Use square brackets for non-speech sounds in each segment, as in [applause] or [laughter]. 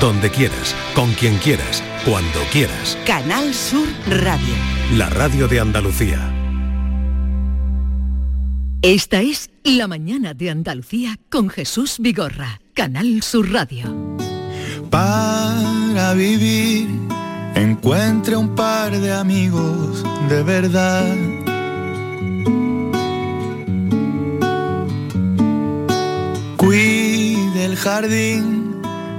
donde quieras, con quien quieras, cuando quieras. Canal Sur Radio. La radio de Andalucía. Esta es La mañana de Andalucía con Jesús Vigorra, Canal Sur Radio. Para vivir, encuentre un par de amigos de verdad. Cuide el jardín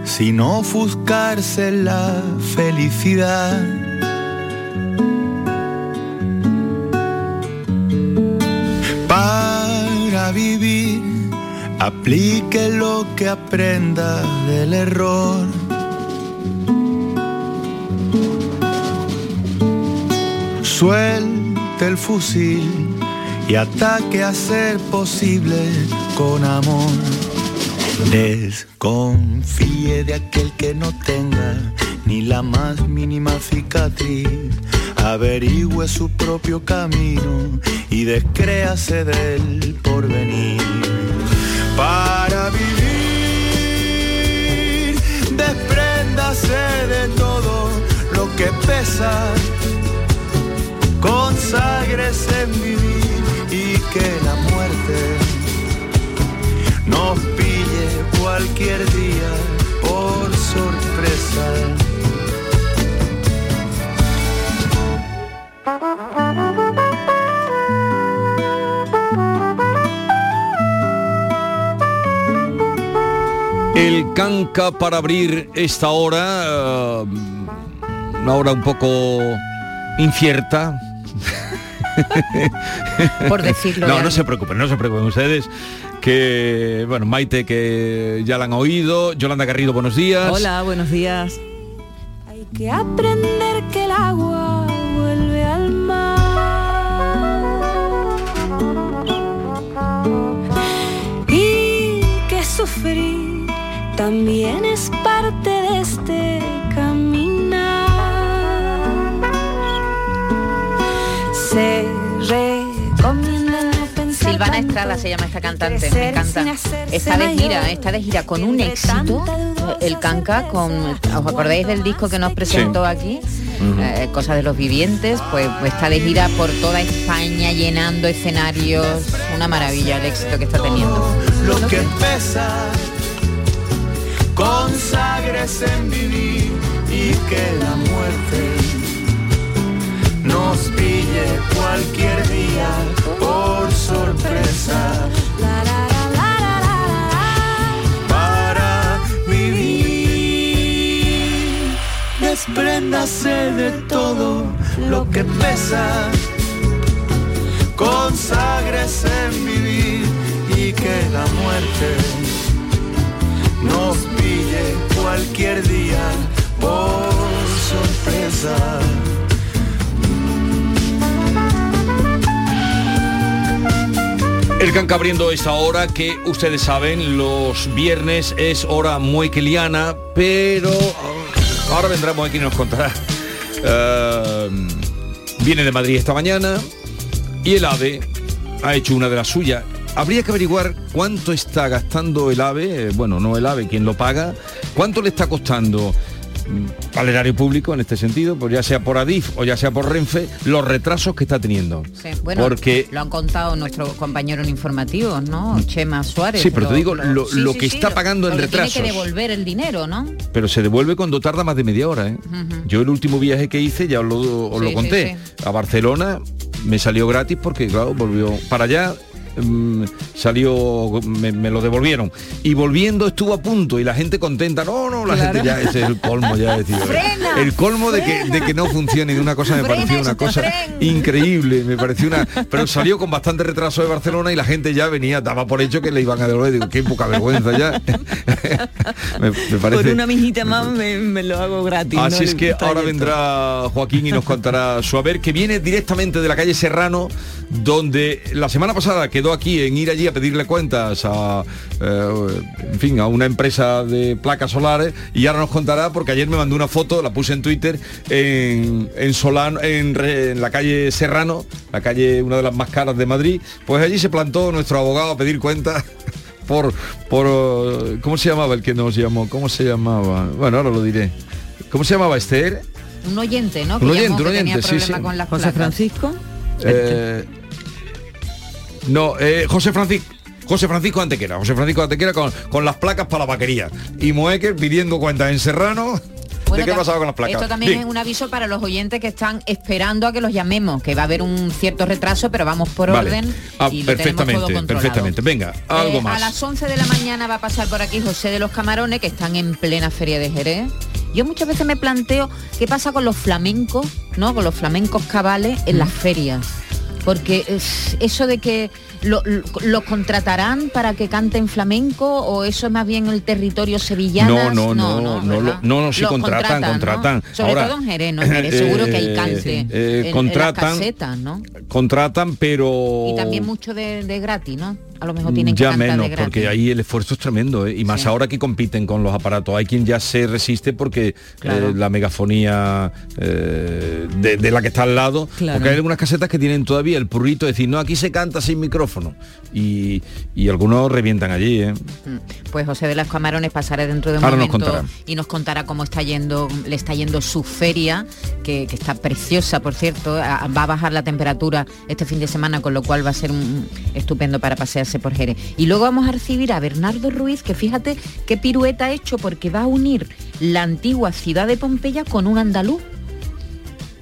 sin ofuscarse la felicidad. Para vivir, aplique lo que aprenda del error. Suelte el fusil y ataque a ser posible con amor. Desconfíe de aquel que no tenga ni la más mínima cicatriz. Averigüe su propio camino y descréase del porvenir. Para vivir, despréndase de todo lo que pesa. Conságrese en vivir y que la muerte nos pille cualquier día por sorpresa. El canca para abrir esta hora, eh, una hora un poco incierta. [laughs] [laughs] Por decirlo No, de no se preocupen, no se preocupen ustedes. Que, bueno, Maite, que ya la han oído. Yolanda Garrido, buenos días. Hola, buenos días. Hay que aprender que el agua vuelve al mar. Y que sufrir también es parte de este caminar. Pensar Silvana Estrada se llama esta cantante, me encanta. Está de gira, mayor. está de gira con un éxito, el canca, con, ¿os acordáis del disco que nos presentó aquí? Eh, Cosas de los vivientes, pues, pues está de gira por toda España llenando escenarios, una maravilla el éxito que está teniendo. Lo que pesa, conságrese en vivir y que la muerte nos pille cualquier día por sorpresa. Para vivir, despréndase de todo lo que pesa. Conságrese en vivir y que la muerte nos pille cualquier día por sorpresa. El canca abriendo esta hora que ustedes saben, los viernes es hora muy quiliana, pero ah, ahora vendrá Moequi y nos contará. Eh, viene de Madrid esta mañana y el AVE ha hecho una de las suyas. Habría que averiguar cuánto está gastando el AVE, eh, bueno, no el AVE, quien lo paga, cuánto le está costando al erario público en este sentido, pues ya sea por Adif o ya sea por Renfe, los retrasos que está teniendo. Sí, bueno, Porque lo han contado nuestros compañeros informativos, ¿no? Chema Suárez. Sí, pero te digo, lo- sí, lo sí, que está pagando en lo retrasos. Tiene que devolver el dinero, ¿no? pero se devuelve cuando tarda más de media hora. ¿eh? Yo el último viaje que hice, ya os lo, os conté, a Barcelona me salió gratis porque, claro, volvió para allá. Mm, salió me, me lo devolvieron y volviendo estuvo a punto y la gente contenta no no la Claro. gente ya ese es el colmo ya decía Frena, el colmo de que, de que no funcione de una cosa me Frena pareció una cosa increíble me pareció una pero salió con bastante retraso de Barcelona y la gente ya venía daba por hecho que le iban a devolver digo qué poca vergüenza ya [laughs] me, me parece Por una mijita más me, me lo hago gratis. ¿no? Así es que ahora vendrá Joaquín y nos contará su haber, que viene directamente de la calle Serrano, donde la semana pasada quedó aquí en ir allí a pedirle cuentas a, eh, en fin, a una empresa de placas solares y ahora nos contará porque ayer me mandó una foto, la puse en Twitter, en, en Solano, en, la calle Serrano, la calle una de las más caras de Madrid, pues allí se plantó nuestro abogado a pedir cuentas [laughs] por, por... eh, ¿Cómo se llamaba el que nos llamó? ¿Cómo se llamaba? Bueno, ahora lo diré. ¿Cómo se llamaba Esther? Un oyente, ¿no? Un Que llamó oyente, que un tenía oyente, sí, con las José placas. Francisco. Eh, no, eh, José Francisco. José Francisco Antequera, José Francisco Antequera con, con las placas para la vaquería. Y Moecker pidiendo cuentas en Serrano [laughs] Bueno, de qué tam- pasaba con las placas. Esto también Bien. es un aviso para los oyentes que están esperando a que los llamemos, que va a haber un cierto retraso, pero vamos por Vale. orden Ah, y lo tenemos todo perfectamente, controlado. perfectamente. Venga, algo Eh, más. A las 11 de la mañana va a pasar por aquí José de los Camarones, que están en plena feria de Jerez. Yo muchas veces me planteo qué pasa con los flamencos, ¿no? Con los flamencos cabales en las ferias. Porque es- eso de que lo- lo- los contratarán para que canten flamenco o eso es más bien el territorio sevillano. No, no, no, no, no, no, no, Los contratan, ¿no? contratan. Sobre Ahora, todo en Jerez, ¿no? En Jerez [laughs] seguro que hay eh, cante eh, en- en, contratan. las casetas, ¿no? Contratan, pero... Y también mucho de, de gratis, ¿no? A lo mejor tienen ya menos, de porque ahí el esfuerzo es tremendo, ¿eh? y más Sí. ahora que compiten con los aparatos. Hay quien ya se resiste porque Claro. eh, la megafonía eh, de, de la que está al lado, Claro. porque hay algunas casetas que tienen todavía el purrito de decir, no, aquí se canta sin micrófono. Y, y algunos revientan allí, ¿eh? Mm. Pues José de las Camarones pasará dentro de un Ahora nos momento contará. y nos contará cómo está yendo, le está yendo su feria, que, que está preciosa, por cierto. A- Va a bajar la temperatura este fin de semana, con lo cual va a ser un, estupendo para pasearse por Jerez. Y luego vamos a recibir a Bernardo Ruiz, que fíjate qué pirueta ha hecho, porque va a unir la antigua ciudad de Pompeya con un andaluz.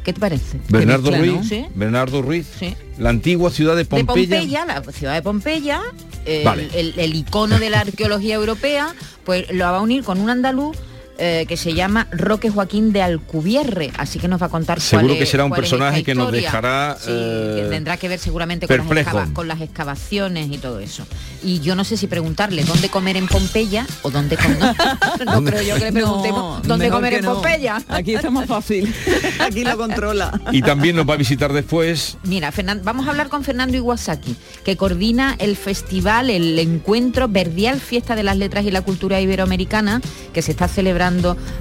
¿Qué te parece? Bernardo mezcla, Ruiz. Bernardo Ruiz, Sí. la antigua ciudad de de Pompeya. Pompeya, la ciudad de Pompeya, el, Vale. el- el icono de la [laughs] arqueología europea, pues lo va a unir con un andaluz eh, que se llama Roque Joaquín de Alcubierre, así que nos va a contar Seguro cuál que es- será un personaje que nos dejará, Sí, que eh, tendrá que ver seguramente con las, perplejo. excava- con las excavaciones y todo eso. Y yo no sé si preguntarle dónde comer en Pompeya o dónde comer. [laughs] no creo yo que le preguntemos dónde comer en no. Pompeya. Aquí está más fácil. [laughs] Aquí lo controla. Y también nos va a visitar después Mira, Fernan- vamos a hablar con Fernando Iwasaki, que coordina el festival, el encuentro Verdial Fiesta de las Letras y la Cultura Iberoamericana, que se está celebrando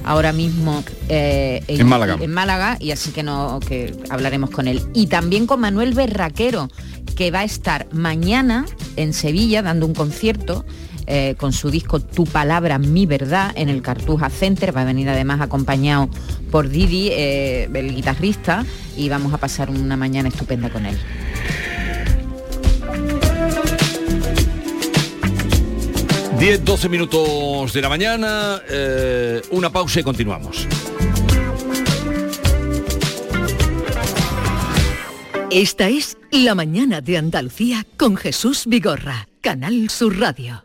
ahora mismo eh, En Málaga. en Málaga, y así que, no, que hablaremos con él. Y también con Manuel Berraquero, que va a estar mañana en Sevilla dando un concierto. eh, con su disco Tu Palabra, Mi Verdad en el Cartuja Center. Va a venir además acompañado por Didi, eh, el guitarrista, y vamos a pasar una mañana estupenda con él. 10, 12 minutos de la mañana, eh, una pausa y continuamos. Esta es La mañana de Andalucía con Jesús Vigorra, Canal Sur Radio.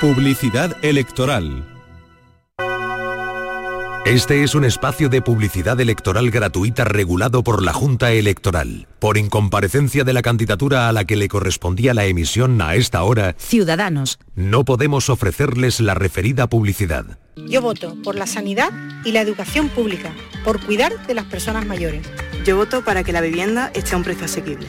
Publicidad electoral. Este es un espacio de publicidad electoral gratuita regulado por la Junta Electoral. Por incomparecencia de la candidatura a la que le correspondía la emisión a esta hora, Ciudadanos. no podemos ofrecerles la referida publicidad. Yo voto por la sanidad y la educación pública, por cuidar de las personas mayores. Yo voto para que la vivienda esté a un precio asequible.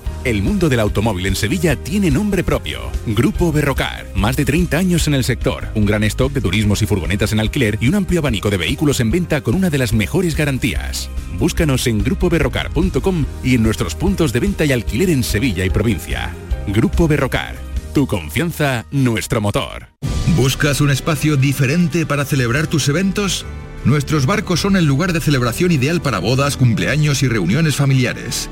El mundo del automóvil en Sevilla tiene nombre propio. Grupo Berrocar. Más de 30 años en el sector. Un gran stock de turismos y furgonetas en alquiler y un amplio abanico de vehículos en venta con una de las mejores garantías. Búscanos en grupoberrocar.com y en nuestros puntos de venta y alquiler en Sevilla y provincia. Grupo Berrocar. Tu confianza, nuestro motor. ¿Buscas un espacio diferente para celebrar tus eventos? Nuestros barcos son el lugar de celebración ideal para bodas, cumpleaños y reuniones familiares.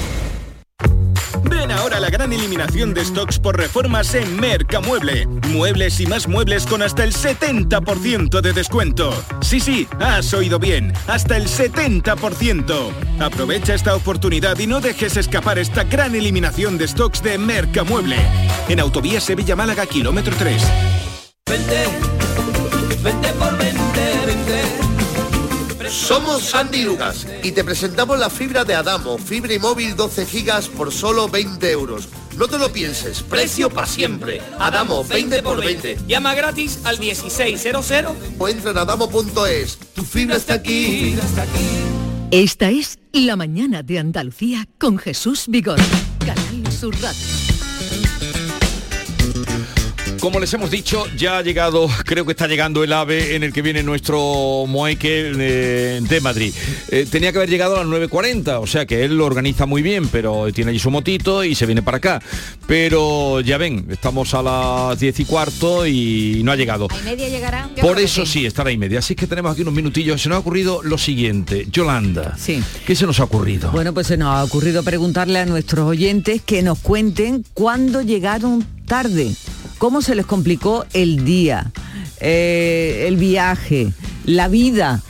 Ven ahora la gran eliminación de stocks por reformas en Mercamueble. Muebles y más muebles con hasta el 70% de descuento. Sí, sí, has oído bien, hasta el 70%. Aprovecha esta oportunidad y no dejes escapar esta gran eliminación de stocks de Mercamueble. En Autovía Sevilla-Málaga, kilómetro 3. Vente, vente por vente, vente. Somos Sandy Lucas y te presentamos la fibra de Adamo, fibra y móvil 12 gigas por solo 20 euros. No te lo pienses, precio para siempre. Adamo, 20 por 20. Llama gratis al 1600 O entra en adamo.es. Tu fibra está aquí. Esta es La Mañana de Andalucía con Jesús Vigor. Canal Sur Radio. Como les hemos dicho, ya ha llegado, creo que está llegando el ave en el que viene nuestro Moeque eh, de Madrid. Eh, tenía que haber llegado a las 9.40, o sea que él lo organiza muy bien, pero tiene allí su motito y se viene para acá. Pero ya ven, estamos a las 10 y cuarto y no ha llegado. ¿A y media llegará? Por eso sí, estará y media. Así que tenemos aquí unos minutillos. Se nos ha ocurrido lo siguiente. Yolanda, Sí. ¿qué se nos ha ocurrido? Bueno, pues se nos ha ocurrido preguntarle a nuestros oyentes que nos cuenten cuándo llegaron tarde, cómo se les complicó el día, eh, el viaje, la vida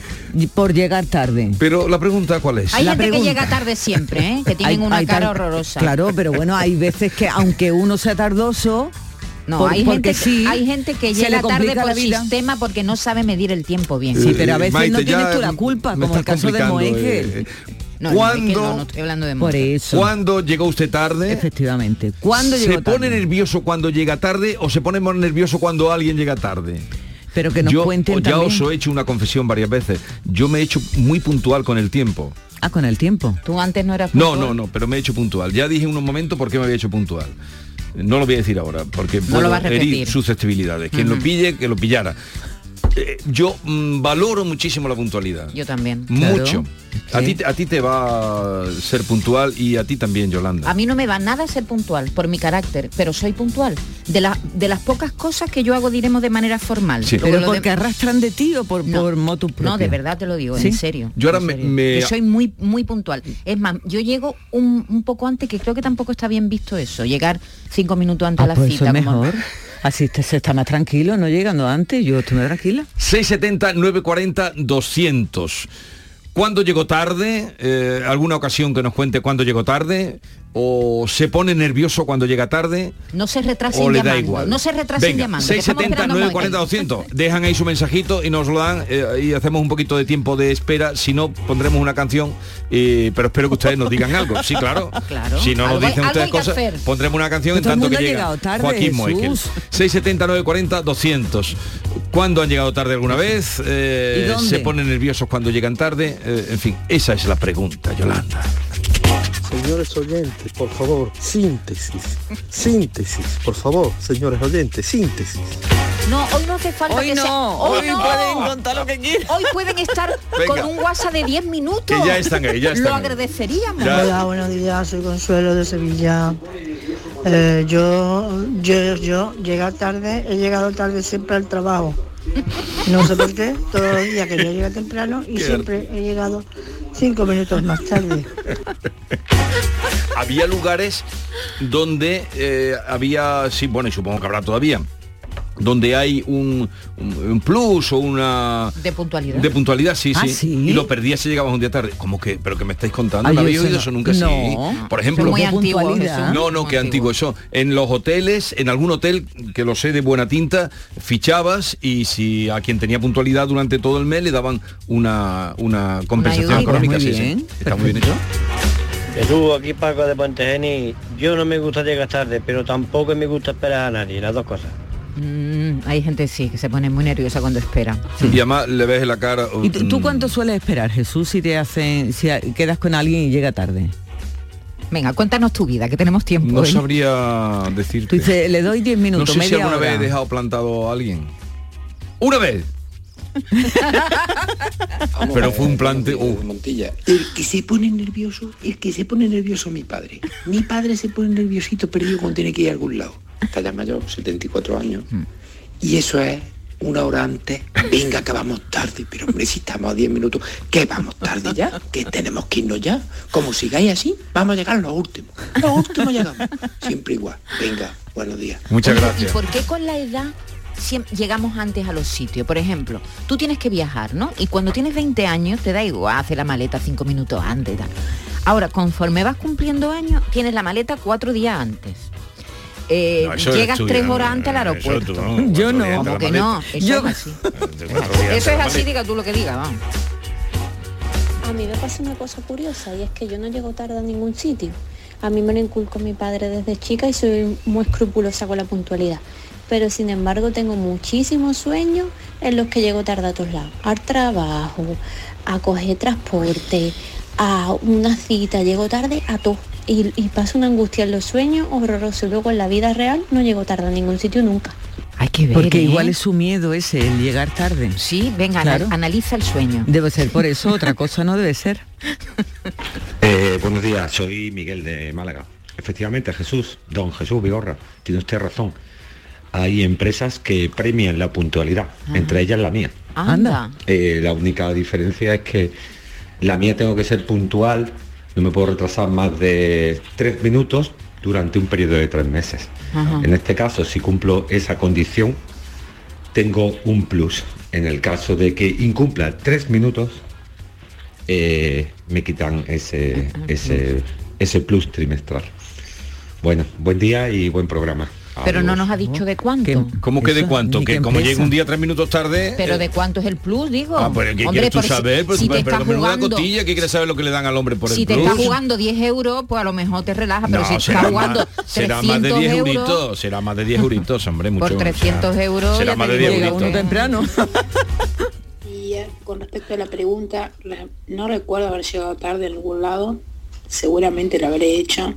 por llegar tarde. Pero la pregunta cuál es? Hay La gente pregunta. que llega tarde siempre, ¿eh? que [laughs] tienen Hay- una hay cara horrorosa. Claro, pero bueno, hay veces que aunque uno sea tardoso, No, por- hay, gente, sí, hay gente que llega tarde por vida. sistema porque no sabe medir el tiempo bien. Sí, pero a veces Maite, no tienes tú la culpa, como el caso de eh, No, no, es que ¿Cuándo? no, no estoy hablando de Por eso. ¿Cuándo llegó usted tarde? Efectivamente. ¿Cuándo ¿Se llegó tarde? pone nervioso cuando llega tarde o se pone más nervioso cuando alguien llega tarde? Pero que nos Yo cuenten ya también. os he hecho una confesión varias veces. Yo me he hecho muy puntual con el tiempo. Ah, con el tiempo. Tú antes no eras No, puntual. no, no, pero me he hecho puntual. Ya dije en un momento por qué me había hecho puntual. No lo voy a decir ahora, porque No puedo lo herir repetir. susceptibilidades. Quien lo Ujú. pille, que lo pillara. Eh, yo mm, valoro muchísimo la puntualidad. Yo también. Mucho. A ti, a ti te va a ser puntual y a ti también, Yolanda. A mí no me va nada ser puntual por mi carácter, pero soy puntual. De, la- de las pocas cosas que yo hago, diremos de manera formal. Sí. Pero lo porque de- arrastran de ti o por, por motu propio. No, de verdad te lo digo, ¿Sí? en serio. Yo ahora me- soy muy, muy puntual. Es más, yo llego un, un poco antes, que creo que tampoco está bien visto eso, llegar cinco minutos antes Ah, a la pues eso cita. como- mejor. Así te- se está más tranquilo, no llegando antes, yo estoy más tranquila. 670 940 200. ¿Cuándo llegó tarde? Eh, ¿Alguna ocasión que nos cuente cuándo llegó tarde? ¿O se pone nervioso cuando llega tarde? No se retrasen ¿O le llamando. da igual? No se retrasen Venga, llamando. que estamos 670 esperando 940 Moekel. 200. Dejan ahí su mensajito y nos lo dan eh, y hacemos un poquito de tiempo de espera. Si no, pondremos una canción, eh, pero espero que ustedes nos digan algo. Sí, claro. [laughs] Claro. Si no nos Algo dicen ustedes cosas, hacer. pondremos una canción en tanto que llega tarde, Joaquín. Moekel. 670 940 200. ¿Cuándo han llegado tarde alguna vez? Eh. ¿Se ponen nerviosos cuando llegan tarde? Eh, en fin, esa es la pregunta, Yolanda. Señores oyentes, por favor, síntesis, síntesis, por favor, señores oyentes, síntesis. No, hoy no hace falta Hoy que no, sea. hoy pueden contar lo que quieran. Hoy pueden estar [laughs] Venga. con un WhatsApp de 10 minutos. Que ya están ahí, ya están Lo ahí. agradeceríamos. Ya. Hola, buenos días, soy Consuelo de Sevilla. Eh, yo, yo, yo, llegar tarde, he llegado tarde siempre al trabajo. No sé por qué, todos los días quería llegar temprano y siempre he llegado cinco minutos más tarde. había lugares donde eh, había, sí, bueno, y supongo que habrá todavía, donde hay un, plus o una De puntualidad. de puntualidad, sí, Ah, sí, ¿sí? Y lo perdías si llegabas un día tarde. Como que, pero que me estáis contando, Ay, ¿no oído no. eso nunca? No. Sí. Por ejemplo, no, no, que antiguo eso. En los hoteles, en algún hotel, que lo sé de buena tinta, fichabas y si a quien tenía puntualidad durante todo el mes le daban una, una compensación económica. Muy sí, sí. bien, Está muy bien hecho. Jesús, aquí Paco de Puente Geni. Yo no me gusta llegar tarde, pero tampoco me gusta esperar a nadie, las dos cosas. Mm, hay gente sí que se pone muy nerviosa cuando espera. Y además le ves en la cara. ¿Y tú, tú mm, cuánto sueles esperar, Jesús, si te hacen, si quedas con alguien y llega tarde? Venga, cuéntanos tu vida, que tenemos tiempo. No ¿eh? sabría Tú decirte. dices, le doy 10 No minutos, sé si alguna hora. vez he dejado plantado a alguien. ¡Una vez! Pero fue un plante. uh, Montilla. El que se pone nervioso, el que se pone nervioso mi padre. Mi padre se pone nerviosito perdido cuando tiene que ir a algún lado. Está ya mayor, 74 años. Y eso es una hora antes, venga que vamos tarde, pero hombre, si estamos a 10 minutos, que vamos tarde ya, que tenemos que irnos ya. Como sigáis así, vamos a llegar los últimos. Los últimos llegamos. Siempre igual. Venga, buenos días. Muchas gracias. ¿Y por qué con la edad llegamos antes a los sitios? Por ejemplo, tú tienes que viajar, ¿no? Y cuando tienes 20 años te da igual hacer la maleta cinco minutos antes. Ahora, conforme vas cumpliendo años, tienes la maleta cuatro días antes. Eh, No, llegas tres horas antes al eso aeropuerto. tú, no, cuatro [laughs] Yo no. Como que no, eso Yo- [laughs] es así. Eso es así, diga tú lo que digas, vamos. A mí me pasa una cosa curiosa y es que yo no llego tarde a ningún sitio. A mí me lo inculcó mi padre desde chica y soy muy escrupulosa con la puntualidad. Pero sin embargo tengo muchísimos sueños en los que llego tarde a todos lados. Al trabajo, a coger transporte, a una cita, llego tarde a todo. Y, y paso una angustia en los sueños horroroso. Luego en la vida real no llego tarde a ningún sitio nunca. Hay que ver, Porque ¿eh? igual es su miedo ese, el llegar tarde. Sí, venga, ana- analiza el sueño. Debe ser por eso, otra cosa no debe ser. [laughs] Eh, buenos días, soy Miguel de Málaga. Efectivamente, Jesús, don Jesús Vigorra, tiene usted razón. Hay empresas que premian la puntualidad, entre ellas la mía. Anda. Eh, la única diferencia es que la mía tengo que ser puntual, no me puedo retrasar más de tres minutos durante un periodo de tres meses. Ajá. En este caso, si cumplo esa condición, tengo un plus. En el caso de que incumpla tres minutos, eh, me quitan ese, ese, ese plus trimestral. Bueno, buen día y buen programa. Pero no nos ha dicho de cuánto. ¿Cómo que de cuánto? Que qué como llega un día tres minutos tarde. Pero eh, de cuánto es el plus, digo. Ah, pero ¿qué Hombre, quieres tú por si- saber? Pero, si tú- te pero menuda jugando, cotilla, ¿qué quieres saber lo que le dan al hombre por si el te plus? estás jugando 10 euros, pues a lo mejor te relajas, pero No, si estás jugando más, será más de 300 10 euros, euritos, será más de 10 euritos, hombre, mucho. por 300 euros será más te de 10 digo yo euritos. que- temprano. [laughs] Y eh, con respecto a la pregunta, no recuerdo haber llegado tarde a algún lado, seguramente lo habré hecho.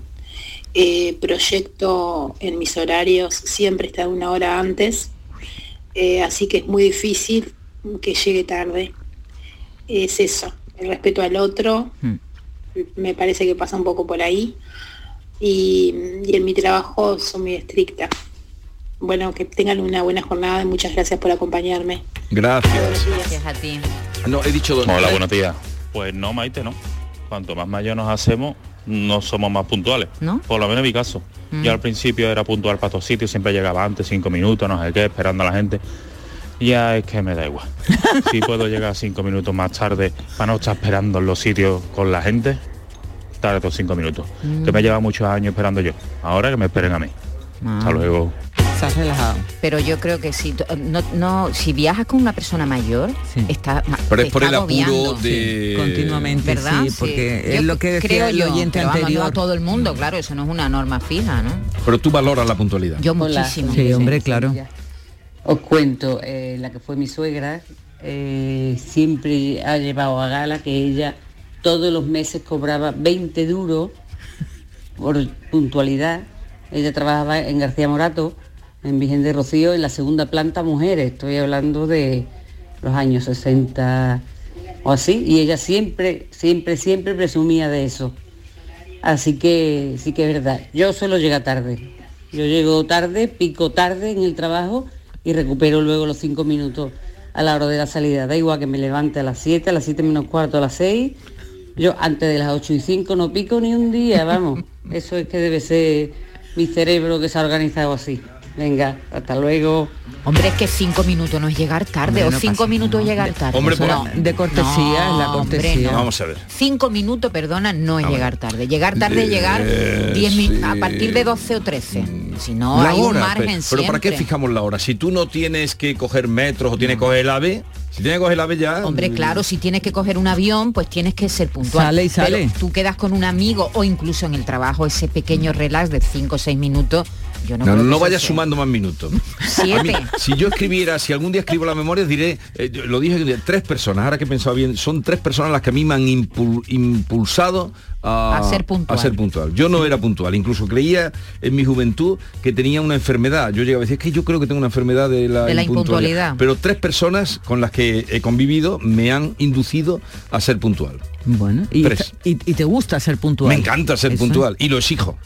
Eh, proyecto en mis horarios siempre está una hora antes, eh, así que es muy difícil que llegue tarde. Es eso, el respeto al otro, me parece que pasa un poco por ahí. Y, y en mi trabajo soy muy estricta. Bueno, que tengan una buena jornada y muchas gracias por acompañarme. Gracias. Gracias a ti. No, he dicho dos. Hola, buenos días. Pues no, Maite, no. Cuanto más mayor nos hacemos, no somos más puntuales. ¿No? Por lo menos en mi caso. Mm. Yo al principio era puntual para todos sitios, siempre llegaba antes, cinco minutos, no sé qué, esperando a la gente. Ya es que me da igual. [laughs] si puedo llegar cinco minutos más tarde para no estar esperando en los sitios con la gente, tardo cinco minutos. Mm. Que me lleva muchos años esperando yo. Ahora que me esperen a mí. Ah. Hasta luego. Estás relajado. Pero yo creo que si tú- no, no si viajas con una persona mayor, está ma- Pero es por está el apuro de... continuamente, ¿verdad? sí, porque Yo es lo que decía creo el yo, pero vamos, no anterior. a todo el mundo, claro, eso no es una norma fija, ¿no? Pero tú valoras la puntualidad. Yo Hola, muchísimo. Sí, hombre, claro. Os cuento, eh, la que fue mi suegra eh, siempre ha llevado a gala que ella todos los meses cobraba 20 duros por puntualidad. Ella trabajaba en García Morato, en Virgen de Rocío, en la segunda planta mujeres. Estoy hablando de los años 60 o así. Y ella siempre, siempre, siempre presumía de eso. Así que sí que es verdad. Yo suelo llegar tarde. Yo llego tarde, pico tarde en el trabajo y recupero luego los cinco minutos a la hora de la salida. Da igual que me levante a las 7, a las 7 menos cuarto, a las 6. Yo antes de las 8 y 5 no pico ni un día, vamos. [laughs] Eso es que debe ser mi cerebro que se ha organizado así. Venga, hasta luego. Hombre, es que cinco minutos no es llegar tarde, Hombre, o no cinco minutos es llegar tarde. Hombre, por- no. De cortesía, es la hombre, cortesía. no. Vamos a ver. Cinco minutos, perdona, no es Ah, llegar tarde. Llegar tarde es llegar Eh, 10 min- sí. a partir de 12 o 13. Si no, la hay un margen pero, pero ¿para qué fijamos la hora? Si tú no tienes que coger metros o tienes que coger el ave, si tienes que coger el ave ya... Hombre, claro, si tienes que coger un avión, pues tienes que ser puntual. Sale y sale. Pero tú quedas con un amigo o incluso en el trabajo ese pequeño relax de 5 o 6 minutos. Yo no, No, vayas sea- sumando más minutos. Siete. A mí, si yo escribiera, si algún día escribo la memoria, diré, eh, lo dije tres personas, ahora que he pensado bien, son tres personas las que a mí me han impul- impulsado a, A ser puntual. a ser puntual. Yo no era puntual, incluso creía en mi juventud que tenía una enfermedad. Yo llegaba a decir, es que yo creo que tengo una enfermedad de la, De la impuntualidad. Pero tres personas con las que he convivido me han inducido a ser puntual. Bueno, y, Tres. y- y te gusta ser puntual. Me encanta ser Eso puntual y lo exijo.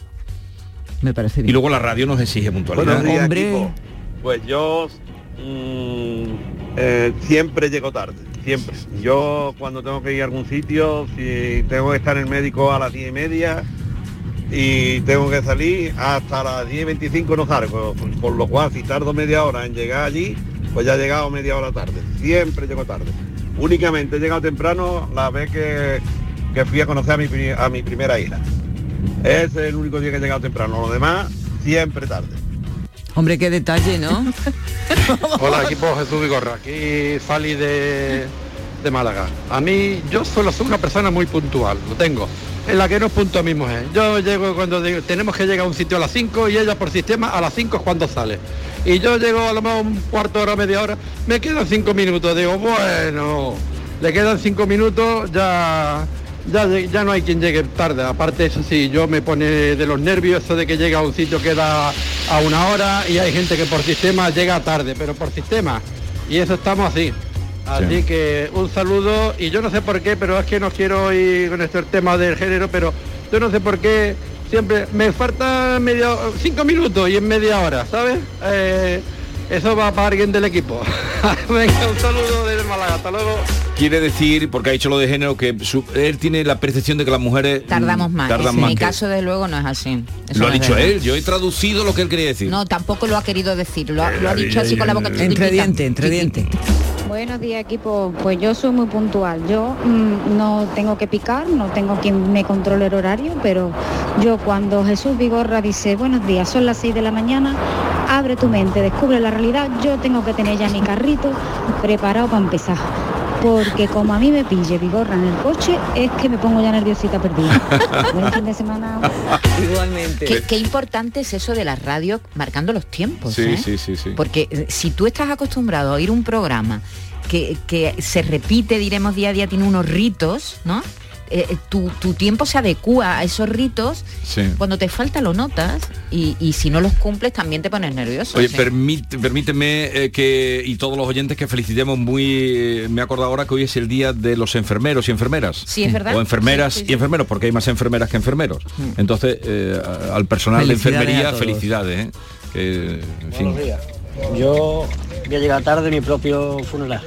Me parece Y luego la radio nos exige puntualidad. Buenos días, Hombre. equipo. Pues yo mm, eh, siempre llego tarde, siempre. Yo cuando tengo que ir a algún sitio, si tengo que estar en el médico a las 10 y media y tengo que salir hasta las 10 y 25 no salgo, por lo cual si tardo media hora en llegar allí, pues ya he llegado media hora tarde. Siempre llego tarde. Únicamente he llegado temprano la vez que, que fui a conocer a mi, a mi primera hija. Ese es el único día que he llegado temprano. Lo demás, siempre tarde. Hombre, qué detalle, ¿no? [laughs] Hola equipo Jesús Vigorra, aquí Fali de, de Málaga. A mí yo suelo ser una persona muy puntual, lo tengo. En la que no es punto a mi mujer. Yo llego cuando digo, tenemos que llegar a un sitio a las 5 y ella por sistema a las 5 es cuando sale. Y yo llego a lo mejor un cuarto de hora, media hora, me quedan 5 minutos. Digo, bueno, le quedan 5 minutos, ya, ya, ya no hay quien llegue tarde. Aparte eso sí, yo me pone de los nervios eso de que llega a un sitio que da a una hora y hay gente que por sistema llega tarde, pero por sistema. Y eso estamos así. Así que un saludo y yo no sé por qué, pero es que no quiero ir con este tema del género, pero yo no sé por qué siempre me falta media, cinco minutos y en media hora, ¿sabes? Eh, eso va para alguien del equipo. [laughs] Venga, un saludo desde Málaga, hasta luego. Quiere decir, porque ha dicho lo de género, que su- él tiene la percepción de que las mujeres mm, Tardamos más. tardan en más mi que- caso, de luego, no es así. Eso Lo ha no dicho verdad. él, yo he traducido lo que él quería decir. No, tampoco lo ha querido decir. Lo ha, lo ha dicho así con la boca Entre dientes, entre dientes. Buenos días equipo, pues yo soy muy puntual, yo mm, no tengo que picar, no tengo quien me controle el horario, pero yo cuando Jesús Vigorra dice buenos días, son las 6 de la mañana, abre tu mente, descubre la realidad, yo tengo que tener ya mi carrito preparado para empezar. Porque como a mí me pille Vigorra en el coche, es que me pongo ya nerviosita perdida. [laughs] Buen fin de semana. Igualmente. Qué, qué importante es eso de la radio marcando los tiempos. Sí, ¿eh? sí, sí, sí. Porque eh, si tú estás acostumbrado a oír un programa que, que se repite, diremos día a día, tiene unos ritos, ¿no? Eh, eh, tu, tu tiempo se adecua a esos ritos. Sí. Cuando te falta lo notas y, y si no los cumples también te pones nervioso. Oye, sí. permíteme eh, que, y todos los oyentes que felicitemos muy, eh, me he acordado ahora que hoy es el día de los enfermeros y enfermeras. Sí, es verdad. O enfermeras Sí, sí, sí. y enfermeros, porque hay más enfermeras que enfermeros. Entonces, eh, a- al personal de enfermería, felicidades. ¿eh? Que, en fin. Buenos días. Yo voy a llegar tarde a mi propio funeral.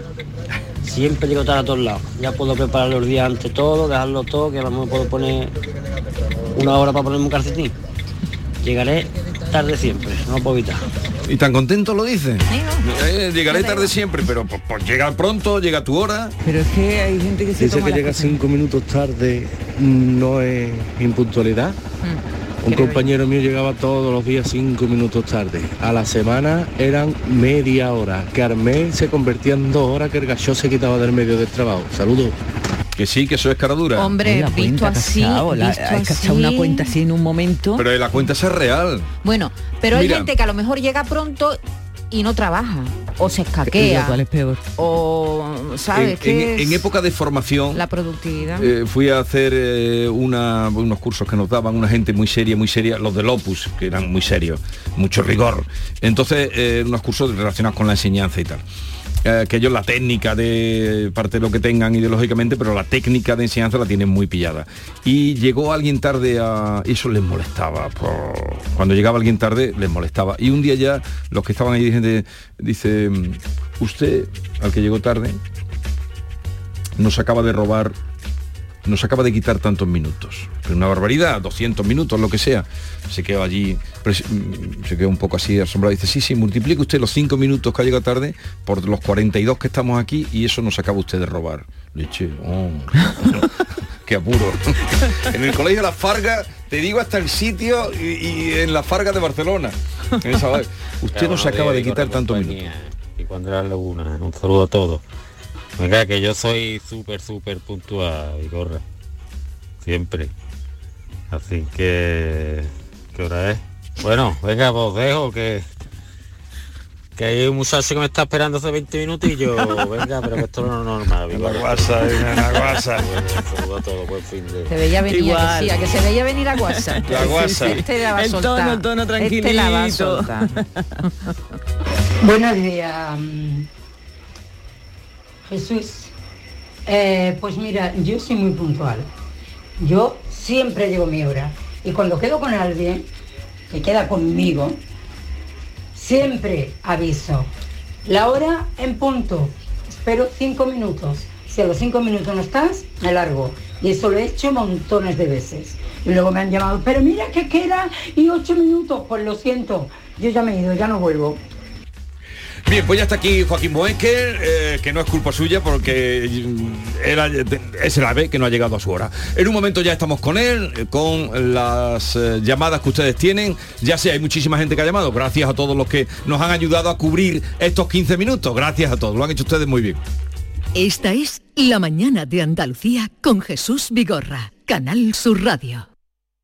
Siempre llego tarde a todos lados. Ya puedo preparar los días antes todo, dejarlo todo, que a lo mejor puedo poner una hora para ponerme un calcetín. Llegaré tarde siempre, no puedo evitar. ¿Y tan contento lo dice? Eh, llegaré tarde siempre, pero pues, pues llega pronto, llega a tu hora. Pero es que hay gente que se Dice toma que llega cosas- cinco minutos tarde no es impuntualidad. Un compañero mío llegaba todos los días cinco minutos tarde. A la semana eran media hora. Carmen se convertía en dos horas que el gacho se quitaba del medio del trabajo. Saludos. Que sí, que eso es caradura. Hombre, La visto cuenta, así, cachao, la- visto hay cachao una así. cuenta así en un momento. Pero la cuenta esa es real. Bueno, pero hay gente que a lo mejor llega pronto y no trabaja o se escaquea ¿Cuál es peor? o sabes En, que en- en época de formación, la productividad. Eh, fui a hacer eh, una- unos cursos que nos daban una gente muy seria, muy seria, los del Opus, que eran muy serios, mucho rigor. Entonces, eh, unos cursos relacionados con la enseñanza y tal. Eh, que ellos la técnica de parte de lo que tengan ideológicamente, pero la técnica de enseñanza la tienen muy pillada. Y llegó alguien tarde a... Eso les molestaba. Cuando llegaba alguien tarde, les molestaba. Y un día ya, los que estaban ahí, dice, dice usted, al que llegó tarde, nos acaba de robar, nos acaba de quitar tantos minutos. Pero una barbaridad, 200 minutos, lo que sea. Se quedó allí, mm, se quedó un poco así asombrado. Dice, sí, sí, multiplique usted los 5 minutos que ha llegado tarde por los 42 que estamos aquí y eso nos acaba usted de robar. Leche, oh, [laughs] qué apuro. en el colegio La Farga, te digo hasta el sitio y, y en La Farga de Barcelona. En esa- [laughs] usted nos acaba de quitar tantos minutos. Y cuando era la laguna, un saludo a todos. Venga, que yo soy súper, súper puntual y corre. Siempre. Así que... ¿Qué hora es? Bueno, venga, pues os dejo que... Que hay un muchacho que me está esperando hace 20 minutos y yo, [laughs] venga, pero que esto no es normal. La guasa, la guasa. Un saludo a todos, buen fin de... Se veía venir, Igual. a que sí, a que se veía venir a WhatsApp. La guasa. [laughs] Este la va a El soltar. tono, tono Este la va a tranquilito. soltar. [laughs] Buenos días, mm, Jesús. Eh, pues mira, yo soy muy puntual. Yo siempre llego mi hora. Y cuando quedo con alguien que queda conmigo, siempre aviso. La hora en punto. Espero cinco minutos. Si a los cinco minutos no estás, me largo. Y eso lo he hecho montones de veces. Y luego me han llamado, pero mira que queda y ocho minutos. Pues lo siento, yo ya me he ido, ya no vuelvo. Bien, pues ya está aquí Joaquín Boecker, eh, que no es culpa suya porque es el ave que no ha llegado a su hora. En un momento ya estamos con él, con las eh, llamadas que ustedes tienen. Ya sé, hay muchísima gente que ha llamado. Gracias a todos los que nos han ayudado a cubrir estos 15 minutos. Gracias a todos, lo han hecho ustedes muy bien. Esta es La Mañana de Andalucía con Jesús Vigorra, Canal Sur Radio.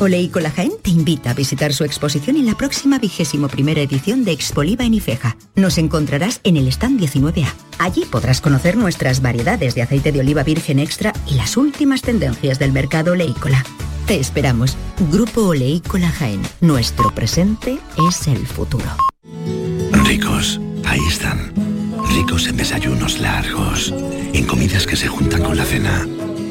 Oleícola Jaén te invita a visitar su exposición en la próxima vigésimo primera edición de Expoliva en Ifeja. Nos encontrarás en el stand 19A. Allí podrás conocer nuestras variedades de aceite de oliva virgen extra y las últimas tendencias del mercado oleícola. Te esperamos. Grupo Oleícola Jaén. Nuestro presente es el futuro. Ricos, ahí están. Ricos en desayunos largos, en comidas que se juntan con la cena.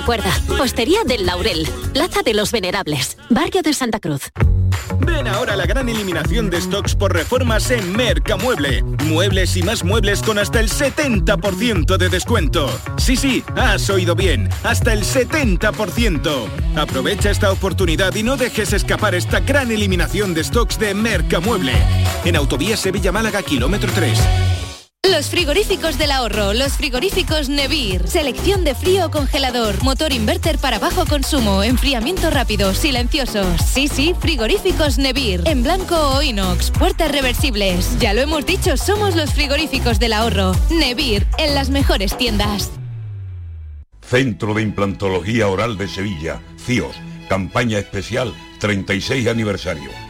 Recuerda, Hostería del Laurel, Plaza de los Venerables, Barrio de Santa Cruz. Ven ahora la gran eliminación de stocks por reformas en Mercamueble. Muebles y más muebles con hasta el 70% de descuento. Sí, sí, has oído bien, hasta el 70%. Aprovecha esta oportunidad y no dejes escapar esta gran eliminación de stocks de Mercamueble. En Autovía Sevilla-Málaga, kilómetro 3. Los frigoríficos del ahorro, los frigoríficos Nevir. Selección de frío o congelador, motor inverter para bajo consumo, enfriamiento rápido, silenciosos. Sí, sí, frigoríficos Nevir. En blanco o inox, puertas reversibles. Ya lo hemos dicho, somos los frigoríficos del ahorro. Nevir, en las mejores tiendas. Centro de Implantología Oral de Sevilla, CIOS, campaña especial 36 aniversario.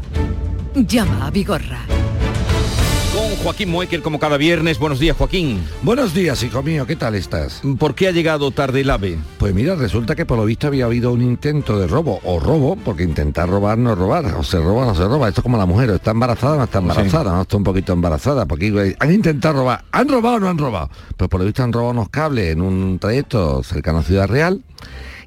Llama a Vigorra. Con Joaquín Moecker como cada viernes. Buenos días, Joaquín. Buenos días, hijo mío. ¿Qué tal estás? ¿Por qué ha llegado tarde el ave? Pues mira, resulta que por lo visto había habido un intento de robo o robo, porque intentar robar no es robar, o se roba o no se roba. Esto es como la mujer, o está embarazada o no está embarazada, no está un poquito embarazada, porque han intentado robar. ¿Han robado o no han robado? Pues por lo visto han robado unos cables en un trayecto cercano a Ciudad Real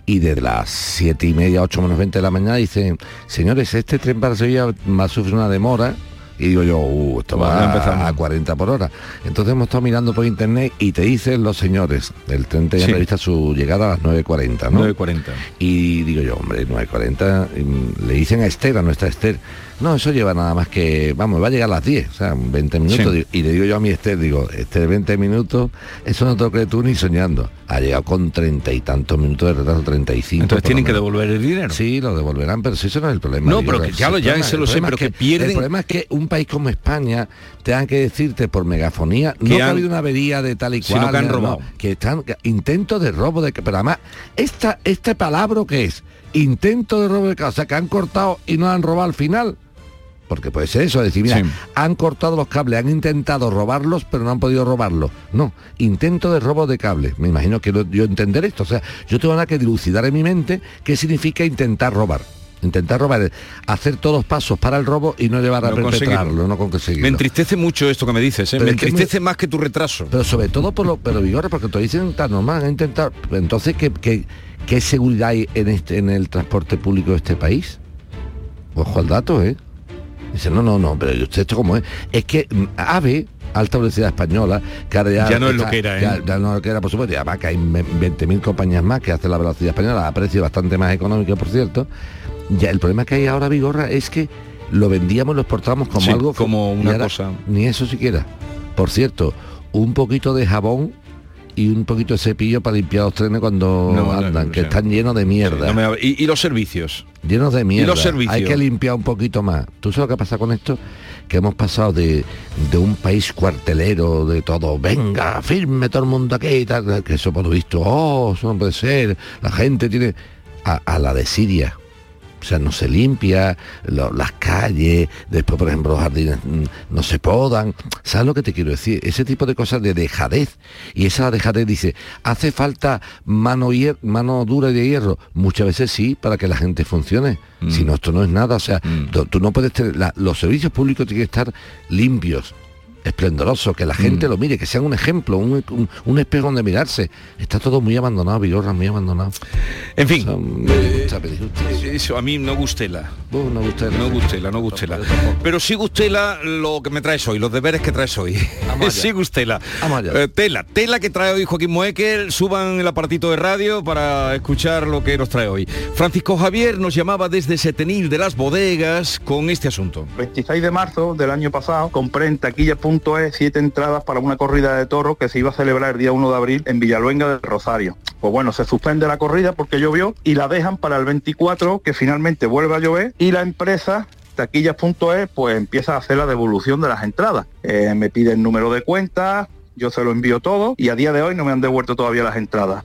y desde las siete y media, 8 menos 20 de la mañana dicen, señores, este tren para Sevilla va a sufrir una demora. Y digo yo, uh, esto Bueno, va a 40 por hora. Entonces hemos estado mirando por internet y te dicen los señores, el tren tenía Sí. prevista su llegada a las 9.40, ¿no? 9.40. Y digo yo, hombre, 9.40, y, mm, le dicen a Esther, a nuestra Esther, no, eso lleva nada más que, vamos, va a llegar a las 10, o sea, 20 minutos. Sí. Y le digo yo a mi Esther, digo, Esther, 20 minutos, eso no te lo crees tú ni soñando. Ha llegado con treinta y tantos minutos de retraso, 35. Entonces tienen que devolver el dinero. Sí, lo devolverán, pero si eso no es el problema. No, digo, pero que ya lo- ya se lo sé, pero es que pierden- El problema es que un país como España tengan que decirte por megafonía, no Que que ha han- habido una avería de tal y Sino cual, que han no, robado. que están que- intentos de robo de pero además esta este palabra que es intento de robo de casa que han cortado y no han robado al final Porque puede ser eso, decir, mira, Sí. han cortado los cables, han intentado robarlos, pero no han podido robarlos. No, intento de robo de cables. Me imagino que lo- yo entender esto. O sea, yo tengo nada que dilucidar en mi mente qué significa intentar robar. Intentar robar hacer todos los pasos para el robo y no llevar a No perpetrarlo, no conseguirlo. Me entristece mucho esto que me dices, ¿eh? Me es que entristece más que tu retraso. Pero sobre todo por lo, pero Vigorra, porque te dicen tan normal, han intentado. Entonces, ¿qué, qué, qué seguridad hay en este en el transporte público de este país? Ojo al dato, ¿eh? Dice, no, no, no, pero ¿y usted esto cómo es? Es que mm, AVE, alta velocidad española, que ahora Ya no es lo que era, ¿eh? Ya, ya no es lo que era, por supuesto, y además que hay ve- 20.000 compañías más que hacen la velocidad española a precio bastante más económico, por cierto. Ya, el problema que hay ahora, Vigorra, es que lo vendíamos, lo exportábamos como Sí, algo... como una ahora cosa- Ni eso siquiera. Por cierto, un poquito de jabón y un poquito de cepillo para limpiar los trenes cuando No, andan, no, que están llenos de mierda. Y, y los servicios. Llenos de mierda. los servicios? Hay que limpiar un poquito más. ¿Tú sabes lo que pasa con esto? Que hemos pasado de, de un país cuartelero, de todo, venga, firme todo el mundo aquí y tal, que eso por lo visto, oh, eso no puede ser, la gente tiene... a, a la de Siria. O sea, no se limpia, lo- las calles, después, por ejemplo, los jardines mm, no se podan. ¿Sabes lo que te quiero decir? Ese tipo de cosas de dejadez. Y esa dejadez dice, ¿hace falta mano, hier- mano dura y de hierro? Muchas veces sí, para que la gente funcione. Si no, esto no es nada. O sea, tú, tú no puedes tener... la- los servicios públicos tienen que estar limpios esplendorosos, que la gente lo mire, que sean un ejemplo, un, un- un espejo donde mirarse. Está todo muy abandonado, Vigorra, muy abandonado. En fin, me gusta pedir justicia. Eso a mí no gustela. no gustela. No gustela, no gustela. Pero sí gustela lo que me traes hoy, los deberes que traes hoy. [laughs] sí gustela. Eh, tela, tela que trae hoy Joaquín Moekel, suban el aparatito de radio para escuchar lo que nos trae hoy. Francisco Javier nos llamaba desde Setenil de las bodegas con este asunto. 26 de marzo del año pasado compré en taquilla.es siete entradas para una corrida de toros que se iba a celebrar el día 1 de abril en Villaluenga del Rosario. Pues bueno, se suspende la corrida porque llovió y la dejan para el 24 que finalmente vuelve a llover y la empresa taquillas.es pues empieza a hacer la devolución de las entradas. Eh, me pide el número de cuenta, yo se lo envío todo y a día de hoy no me han devuelto todavía las entradas.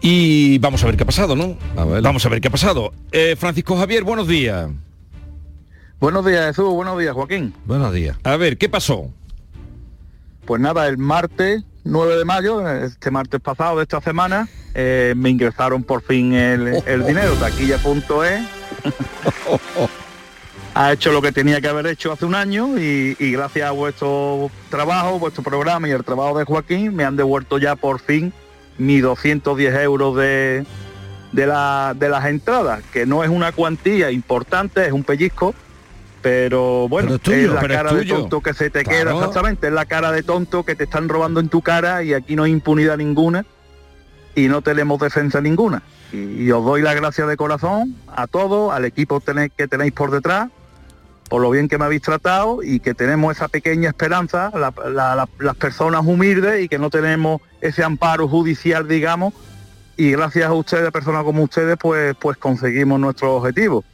Y vamos a ver qué ha pasado, ¿no? Vamos a ver qué ha pasado. Eh, Francisco Javier, buenos días. Buenos días Jesús, buenos días Joaquín. Buenos días. A ver, ¿qué pasó? Pues nada, el martes 9 de mayo, este martes pasado de esta semana, eh, me ingresaron por fin el, el [laughs] dinero, taquilla.es. [laughs] ha hecho lo que tenía que haber hecho hace un año y, y gracias a vuestro trabajo, vuestro programa y el trabajo de Joaquín, me han devuelto ya por fin mis 210 euros de, de, la- de las entradas, que no es una cuantía importante, es un pellizco, pero bueno, Pero es tuyo, la pero es cara de tonto que se te Claro. queda exactamente, es la cara de tonto que te están robando en tu cara y aquí no hay impunidad ninguna y no tenemos defensa ninguna. Y, y os doy las gracias de corazón a todos, al equipo tenéis- que tenéis por detrás, por lo bien que me habéis tratado y que tenemos esa pequeña esperanza, la- la- la- las personas humildes y que no tenemos ese amparo judicial, digamos, y gracias a ustedes, personas como ustedes, pues, pues conseguimos nuestro objetivo,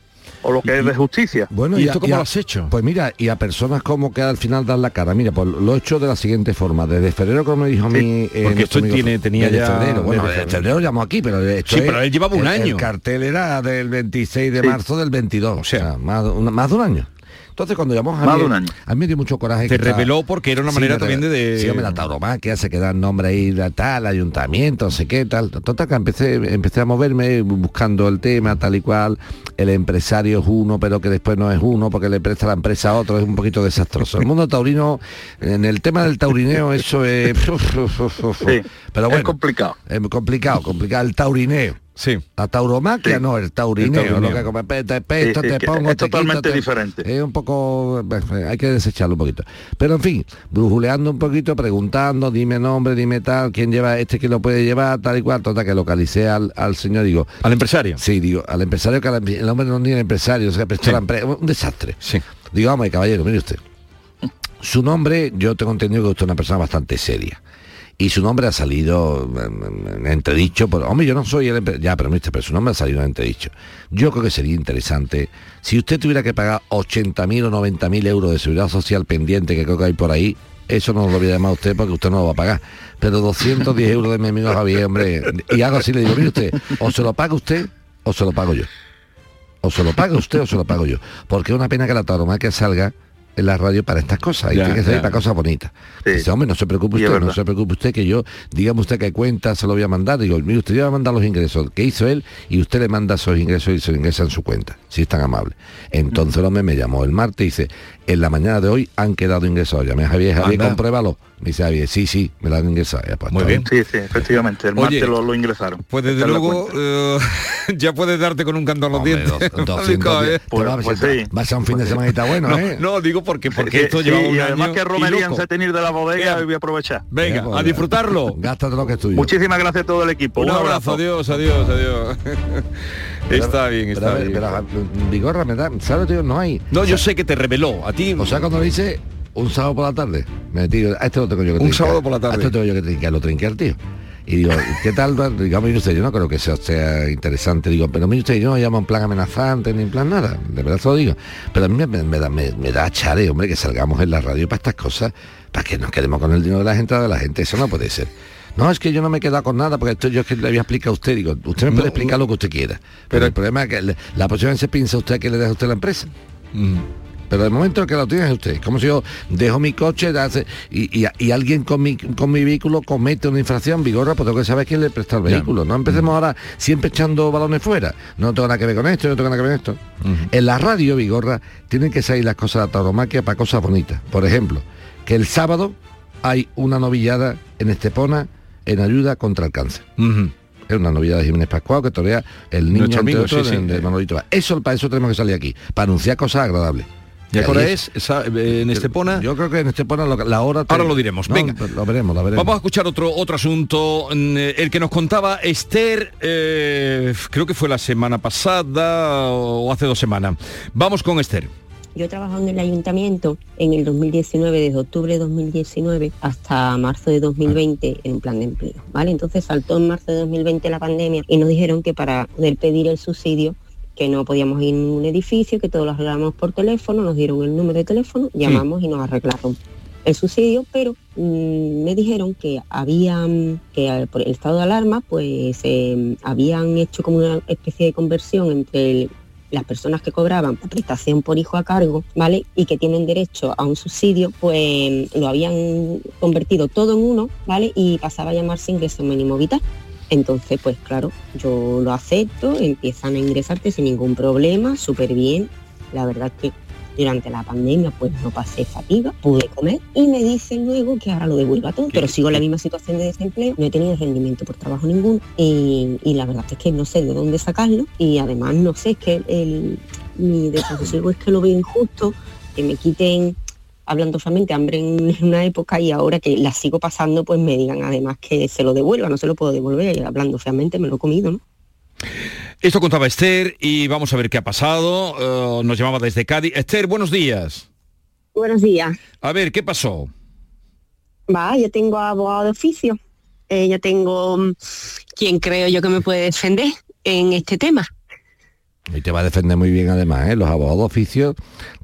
o lo que es de justicia. Bueno, ¿Y a- esto cómo a- lo has hecho? Pues mira, y a personas como que al final dan la cara. Mira, pues lo he hecho de la siguiente forma. Desde febrero, como me dijo a mí... eh, porque nuestro esto amigo- tiene- tenía desde ya- febrero. Bueno, desde desde febrero llamo aquí, pero esto Sí, es- pero él llevaba un el- año. El cartel era del 26 de Sí. marzo del 22. O sea, más, una- más de un año. Entonces cuando llamamos a Más Javier, a mí me dio mucho coraje. Te reveló porque era una manera me también de- Sí, hombre, la tauromaquia, se queda el nombre ahí, la tal, ayuntamiento, no sé qué, tal. Total, que empecé, empecé a moverme buscando el tema, tal y cual. El empresario es uno, pero que después no es uno, porque le presta la empresa a otro, es un poquito desastroso. El mundo taurino, en el tema del taurineo, eso es... [laughs] pero bueno, es complicado. Es complicado, complicado. El taurineo. Sí. La tauromaquia Sí. no, el taurineo. El taurineo. Lo que come, te Sí, sí, que pongo, es quito, totalmente te- diferente. Es un poco... Hay que desecharlo un poquito. Pero en fin, brujuleando un poquito, preguntando, dime nombre, dime tal, quién lleva este que lo puede llevar, tal y cual, total, que localicé al, al señor, digo... ¿Al empresario? Sí, digo, al empresario, que al- el hombre no tiene empresario, o sea, prestó la empresa, un desastre. Digo, vamos, caballero, mire usted. Su nombre, yo tengo entendido que usted es una persona bastante seria. Y su nombre ha salido en entredicho. Por, hombre, yo no soy el Ya, mister, pero su nombre ha salido en entredicho. Yo creo que sería interesante, si usted tuviera que pagar 80.000 o 90.000 euros de seguridad social pendiente, que creo que hay por ahí, eso no lo voy a llamar a usted porque usted no lo va a pagar. Pero 210 euros de mi amigo Javier, hombre. Y hago así, le digo, mire usted, o se lo paga usted o se lo pago yo. O se lo paga usted o se lo pago yo. Porque es una pena que la tauromaquia salga en la radio para estas cosas. Hay Ya, que ya. para cosas bonitas. Dice, hombre, no se preocupe Y usted, no se preocupe usted que yo, dígame usted qué cuenta, se lo voy a mandar. Digo, mire, usted ya va a mandar los ingresos que hizo él y usted le manda esos ingresos y se ingresa en su cuenta, si es tan amable. Entonces el hombre me llamó el martes y dice, en la mañana de hoy han quedado ingresados. Llamé a Javier, Javier, Anda. compruébalo. Me dice Javier, sí, sí, me lo han ingresado. Ya, pues, Muy está bien. Sí, sí, efectivamente. El Oye, martes lo, lo ingresaron. Pues desde Está en la luego eh, [laughs] ya puedes darte con un canto a los Hombre, dientes. dos- 200 [laughs] ¿eh? días. Te va, pues a- sí. va a ser un fin de semanita bueno, no, ¿eh? [laughs] no, digo porque porque Que- esto sí, lleva un y además año que y romerían se tenir de la bodega y voy a aprovechar. Venga, pues, a disfrutarlo. Gástate lo que es tuyo. Muchísimas gracias a todo el equipo. Un abrazo, adiós, adiós, adiós. Pero- está bien, pero, está ver, bien. pero, a- Vigorra, me da, ¿sabes, tío? No hay. No, yo sé que te reveló a ti. O sea, cuando lo hice un sábado por la tarde, me digo, a este lo tengo yo que Un trincar. sábado por la tarde. A este tengo yo que trincar, lo trinqué al tío. Y digo, ¿qué tal? Digamos, mire usted, yo no creo que sea, sea interesante. Digo, pero mire usted, yo no llamo en plan amenazante ni en plan nada. De verdad se lo digo. Pero a mí me, da, me, me da chare, hombre, que salgamos en la radio para estas cosas, para que nos quedemos con el dinero de la gente de la gente. Eso no puede ser. No, es que yo no me he quedado con nada, porque esto yo es que le voy a explicar a usted. Digo, usted me puede No, explicar lo que usted quiera. Pero el problema es que le- la próxima vez se piensa usted que le deja a usted la empresa. Mm. Pero el momento que lo tiene es usted. Como si yo dejo mi coche y, y- y alguien con mi, con mi vehículo comete una infracción, vigorra, pues tengo que saber quién le presta el vehículo. No empecemos ahora siempre echando balones fuera. No tengo nada que ver con esto, no tengo nada que ver con esto. En la radio, vigorra, tienen que salir las cosas de la tauromaquia para cosas bonitas. Por ejemplo, que el sábado hay una novillada en Estepona en ayuda contra el cáncer. Es una novillada de Jiménez Pascual que torea el niño amigo, sí, sí. de, de Manolito Vaz. Eso, para eso tenemos que salir aquí, para anunciar cosas agradables. ¿Y a Que qué hora ahí es? Esa- eh, en Estepona. Yo creo que en Estepona lo- la hora... Ahora lo diremos, No, venga. Lo veremos, lo veremos. Vamos a escuchar otro otro asunto, mm, eh, el que nos contaba Esther, eh, creo que fue la semana pasada o hace dos semanas. Vamos con Esther. Yo he trabajado en el ayuntamiento en el 2019, desde octubre de 2019 hasta marzo de 2020 en plan de empleo, ¿vale? Entonces saltó en marzo de 2020 la pandemia y nos dijeron que para poder pedir el subsidio que no podíamos ir a ningún edificio, que todo lo arreglábamos por teléfono, nos dieron el número de teléfono, llamamos y nos arreglaron el subsidio, pero mm, me dijeron que habían, que al- por el estado de alarma, pues eh, habían hecho como una especie de conversión entre el- las personas que cobraban prestación por hijo a cargo, ¿vale? Y que tienen derecho a un subsidio, pues lo habían convertido todo en uno, ¿vale? Y pasaba a llamarse ingreso mínimo vital. Entonces, pues claro, yo lo acepto, empiezan a ingresarte sin ningún problema, súper bien. La verdad que durante la pandemia pues no pasé fatiga, pude comer y me dicen luego que ahora lo devuelva todo, pero sigo en la misma situación de desempleo, no he tenido rendimiento por trabajo ninguno y, y la verdad es que no sé de dónde sacarlo y además no sé, es que el, mi desasosiego es que lo veo injusto, que me quiten hablando solamente hambre en una época y ahora que la sigo pasando pues me digan además que se lo devuelva, no se lo puedo devolver y hablando feamente me lo he comido, ¿no? Esto contaba Esther y vamos a ver qué ha pasado. Eh, nos llamaba desde Cádiz. Esther, buenos días. Buenos días. A ver, ¿qué pasó? Va, yo tengo abogado de oficio. Eh, yo tengo mm, quien creo yo que me puede defender en este tema. Y te va a defender muy bien además, ¿eh? Los abogados de oficio,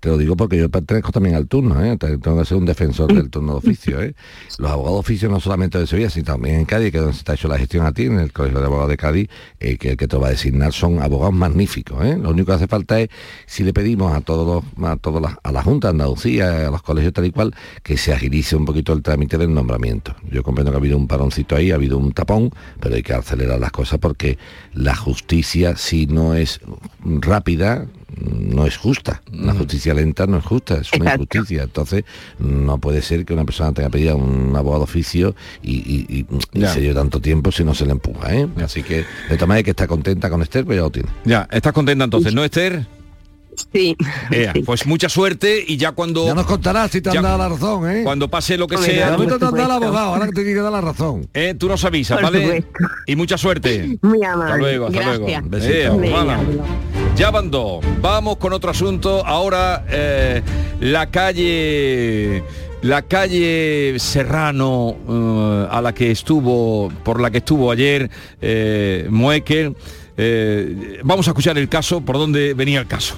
te lo digo porque yo pertenezco también al turno, ¿eh? Te- Tengo que ser un defensor del turno de oficio, ¿eh? Los abogados de oficio no solamente de Sevilla, sino también en Cádiz, que es donde se está hecho la gestión a ti, en el Colegio de Abogados de Cádiz, eh, que el que te va a designar son abogados magníficos, ¿eh? Lo único que hace falta es, si le pedimos a todos los, a todas a la Junta de Andalucía, a los colegios tal y cual, que se agilice un poquito el trámite del nombramiento. Yo comprendo que ha habido un paroncito ahí, ha habido un tapón, pero hay que acelerar las cosas porque la justicia, si no es rápida, no es justa. La justicia lenta no es justa, es una Exacto. injusticia. Entonces, no puede ser que una persona tenga pedida un abogado de oficio y, y- y- y Ya. se lleve tanto tiempo si no se le empuja. ¿eh? Así que, de todas maneras, que está contenta con Esther, pues ya lo tiene. Ya, ¿estás contenta entonces, no, Esther? Sí. Ea, pues mucha suerte y ya cuando... Ya nos contarás si te han dado la razón, ¿eh? Cuando pase lo que Hombre, sea... ya tú- te han dado el abogado, ahora que te tiene que dar la razón. Eh, tú nos avisas, Por ¿vale? supuesto. Y mucha suerte. Muy amable. Hasta luego, hasta Gracias. luego. Besito. Ya van dos. Vamos con otro asunto. Ahora eh, la calle. La calle Serrano eh, a la que estuvo, por la que estuvo ayer eh, eh, vamos a escuchar el caso, por dónde venía el caso.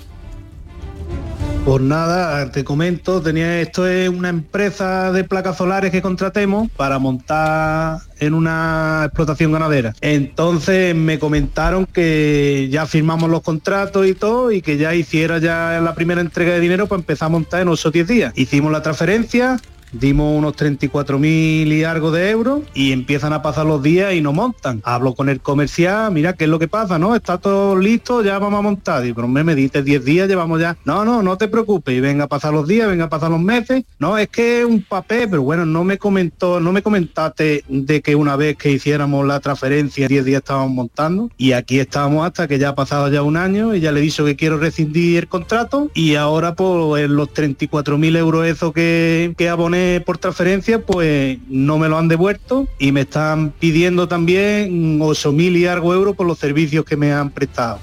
Pues nada, te comento, tenía esto es una empresa de placas solares que contratemos para montar en una explotación ganadera. Entonces me comentaron que ya firmamos los contratos y todo y que ya hiciera ya la primera entrega de dinero para empezar a montar en 8 o 10 días. Hicimos la transferencia, dimos unos 34 mil y algo de euros y empiezan a pasar los días y no montan. Hablo con el comercial, mira qué es lo que pasa, ¿no? Está todo listo, ya vamos a montar. Digo, pero me, me dices 10 días, llevamos ya. No, no, no te preocupes, y venga a pasar los días, venga a pasar los meses. No, es que es un papel, pero bueno, no me comentó, no me comentaste de que una vez que hiciéramos la transferencia, 10 días estábamos montando y aquí estábamos hasta que ya ha pasado ya un año y ya le he que quiero rescindir el contrato y ahora pues los 34 mil euros eso que, que aboné por transferencia, pues no me lo han devuelto y me están pidiendo también 8 mil y algo euros por los servicios que me han prestado.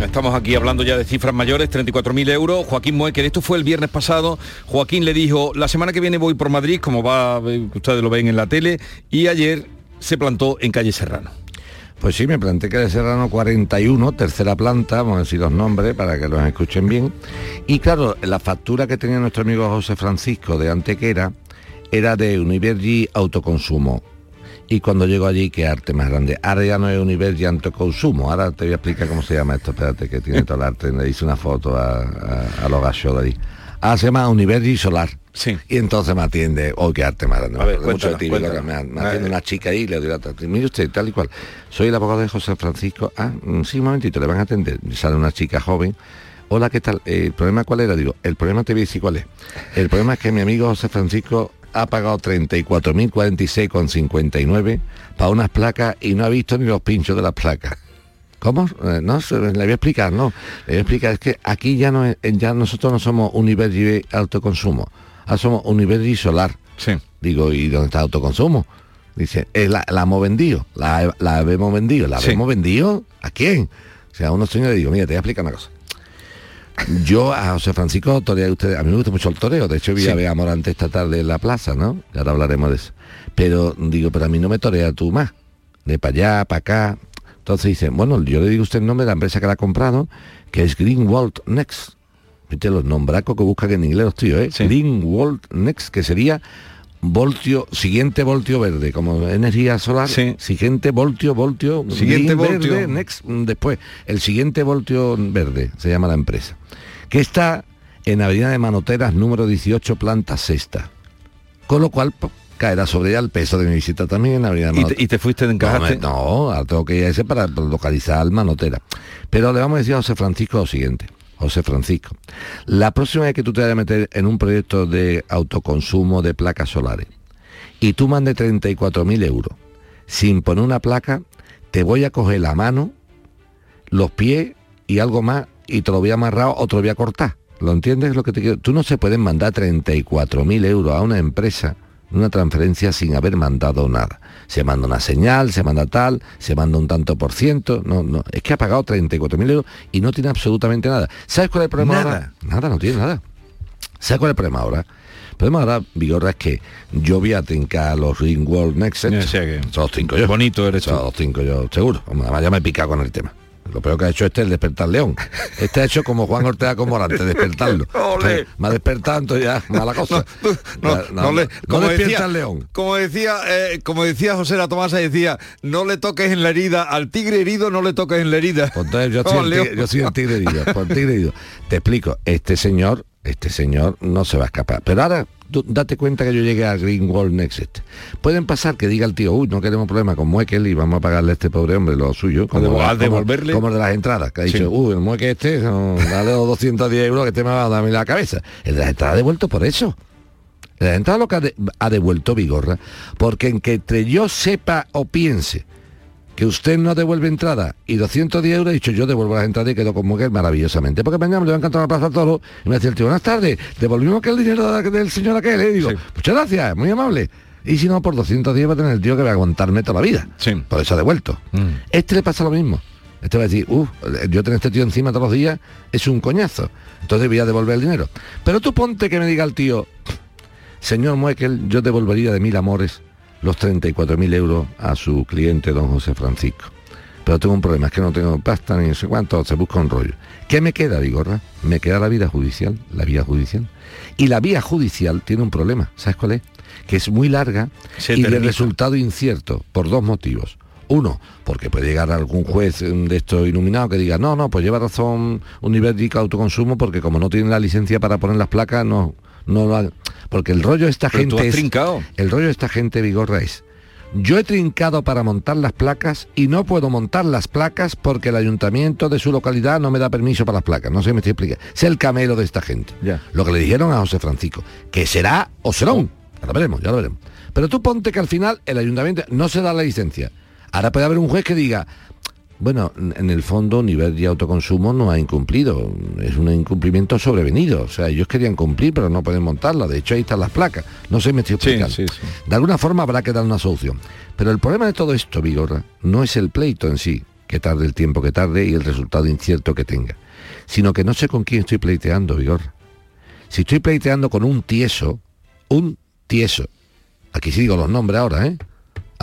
Estamos aquí hablando ya de cifras mayores, 34.000 euros. Joaquín Moecker, esto fue el viernes pasado. Joaquín le dijo, la semana que viene voy por Madrid, como va, eh, ustedes lo ven en la tele, y ayer se plantó en calle Serrano. Pues sí, me planté que de Serrano 41, tercera planta, vamos a decir los nombres para que los escuchen bien. Y claro, la factura que tenía nuestro amigo José Francisco de Antequera era de Univergi Autoconsumo. Y cuando llego allí, qué arte más grande. Ahora ya no es Univergi Autoconsumo, ahora te voy a explicar cómo se llama esto, espérate, que tiene todo el arte. Le hice una foto a, a, a los gallos de ahí. Ahora se llama Univergi Solar. Sí. Y entonces me atiende, oh, qué arte Me acuerdo mucho de cuéntanos, ti, Vigo, cuéntanos. me, me atiende una chica ahí, le doy la tarta. Mire usted, tal y cual. Soy el abogado de José Francisco. Ah, mm, sí, un momentito, le van a atender. Y Sale una chica joven. Hola, ¿qué tal? Eh, ¿El problema cuál era? Digo, el problema te voy a decir cuál es. El problema es que mi amigo José Francisco ha pagado 34.046,59 para unas placas y no ha visto ni los pinchos de las placas. ¿Cómo? Eh, no, se- le voy a explicar, no. Le voy a explicar, es que aquí ya no ya nosotros no somos Univergi autoconsumo, ahora somos Univergi solar. Sí. Digo, ¿y dónde está autoconsumo? Dice, "Eh, la, la hemos vendido, la, la hemos vendido, la Sí. hemos vendido, ¿a quién? O sea, a unos señores digo, mira, te voy a explicar una cosa. Yo a José Francisco toreo usted, a mí me gusta mucho el toreo, de hecho vi a Sí. Bea Morante esta tarde en la plaza, ¿no? Y ahora hablaremos de eso. Pero digo, pero a mí no me torea tú más, de para allá, para acá. Entonces dicen, bueno, yo le digo a usted el nombre de la empresa que la ha comprado, que es Greenwald Next. Viste los nombracos que buscan en inglés los tíos, ¿eh? Greenwald Next, que sería voltio, siguiente voltio verde, como energía solar, siguiente voltio, voltio, Siguiente green voltio. verde, next, mm, después, el siguiente voltio verde, se llama la empresa, que está en Avenida de Manoteras, número 18, planta sexta. Con lo cual caerá sobre ella el peso de mi visita también en Avenida ¿Y te, y te fuiste de encajaste? No, no, ahora tengo que ir a ese para localizar al manotera. Pero le vamos a decir a José Francisco lo siguiente. José Francisco, la próxima vez que tú te vayas a meter en un proyecto de autoconsumo de placas solares y tú mandes 34.000 euros sin poner una placa, te voy a coger la mano, los pies y algo más y te lo voy a amarrar o te lo voy a cortar. ¿Lo entiendes lo que te quiero? Tú no se pueden mandar 34.000 euros a una empresa una transferencia sin haber mandado nada. Se manda una señal, se manda tal, se manda un tanto por ciento. No, no. Es que ha pagado 34.000 euros y no tiene absolutamente nada. ¿Sabes cuál es el problema Nada. ahora? Nada, no tiene nada. ¿Sabes cuál es el problema ahora? El problema ahora, Vigorra, es que yo voy a tincar los Ring World Next. Que- Son los cinco yo. Bonito eres. Son los cinco yo, seguro. Además ya me he picado con el tema. Lo peor que ha hecho este es el despertar león. Este ha hecho como Juan Ortega con Morante, despertarlo. [laughs] Entonces, Me ha despertado, entonces ya, mala cosa. No, le- como despierta decía- el león. Como decía, eh, como decía José La Tomasa, decía, no le toques en la herida, al tigre herido no le toques en la herida. Pues entonces yo [laughs] soy, el tigre, yo soy el tigre herido. Pues el tigre herido. Te explico, este señor, este señor no se va a escapar. Pero ahora tú date cuenta que yo llegué a Greenwald Next. Pueden pasar que diga el tío, uy, no queremos problema con Muekel y vamos a pagarle a este pobre hombre lo suyo. Como, como- devolverle. como de las entradas, que ha dicho, Sí. uy, el Muekel este, no, dale los 210 euros que te me va a dar a mí la cabeza. El de las entradas ha devuelto por eso. El de las entradas lo que ha, de- ha devuelto Vigorra, porque en que entre yo sepa o piense que usted no devuelve entrada y 210 euros, he dicho yo devuelvo las entradas y quedo con mujer maravillosamente. Porque mañana me le va a encantar la plaza Toro y me decía el tío, buenas tardes, devolvimos aquel dinero de- del señor aquel, y digo, muchas gracias, muy amable. Y si no, por 210 va a tener el tío que va a aguantarme toda la vida. Por eso ha devuelto. Este le pasa lo mismo. Este va a decir, uff, yo tener este tío encima todos los días es un coñazo. Entonces voy a devolver el dinero. Pero tú ponte que me diga el tío, señor Muekel, yo devolvería de mil amores los 34.000 euros a su cliente don José Francisco. pero tengo un problema, es que no tengo pasta ni no sé cuánto, se busca un rollo. ¿Qué me queda, Vigorra? Me queda la vida judicial, la vía judicial. Y la vía judicial tiene un problema, ¿sabes cuál es? Que es muy larga Se y de resultado incierto, por dos motivos. Uno, porque puede llegar algún juez mm, de esto iluminado que diga, no, no, pues lleva razón Univerdica Autoconsumo porque como no tiene la licencia para poner las placas, no, no lo ha- Porque el rollo de esta Pero tú gente has es- trincado. El rollo de esta gente, Vigorra, es yo he trincado para montar las placas y no puedo montar las placas porque el ayuntamiento de su localidad no me da permiso para las placas. No sé si me estoy explicando. Es el camelo de esta gente. Lo que le dijeron a José Francisco, que será o serón. Ya lo veremos, ya lo veremos. Pero tú ponte que al final el ayuntamiento no se da la licencia. Ahora puede haber un juez que diga, bueno, en el fondo nivel de autoconsumo no ha incumplido, es un incumplimiento sobrevenido. O sea, ellos querían cumplir, pero no pueden montarla. De hecho, ahí están las placas. No sé, me estoy explicando. De alguna forma habrá que dar una solución. Pero el problema de todo esto, Vigorra, no es el pleito en sí, que tarde el tiempo que tarde y el resultado incierto que tenga, sino que no sé con quién estoy pleiteando, Vigorra. Si estoy pleiteando con un tieso, un tieso, aquí sí digo los nombres ahora, ¿eh?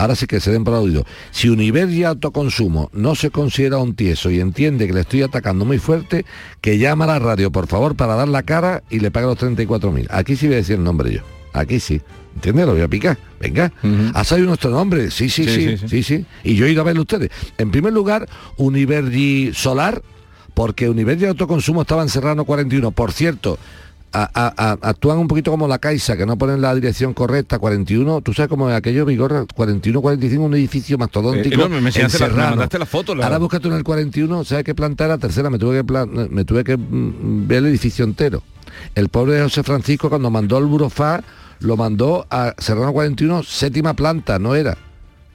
Ahora sí que se den por. Si Univer y Autoconsumo no se considera un tieso y entiende que le estoy atacando muy fuerte, que llama a la radio, por favor, para dar la cara y le pague los 34.000. Aquí sí voy a decir el nombre yo. Aquí sí. ¿Entiendes? Lo voy a picar. Venga. ¿Ha salido nuestro nombre? Sí, sí, Sí, sí, sí, sí, sí, Y yo he ido a verlo ustedes. En primer lugar, Univergi Solar, porque Univergi Autoconsumo estaba en Serrano 41. Por cierto, a- a- a- actúan un poquito como la Caixa, que no ponen la dirección correcta, 41, tú sabes cómo es aquello, Vigorra, 41, 45, un edificio mastodóntico. Eh, no, me en enseñaste la- me la foto, la- Ahora búscate en el 41, ¿sabes qué planta era? Tercera, me tuve que, plan- me tuve que mm, ver el edificio entero. El pobre José Francisco cuando mandó el Burofá, lo mandó a Serrano 41, séptima planta, no era.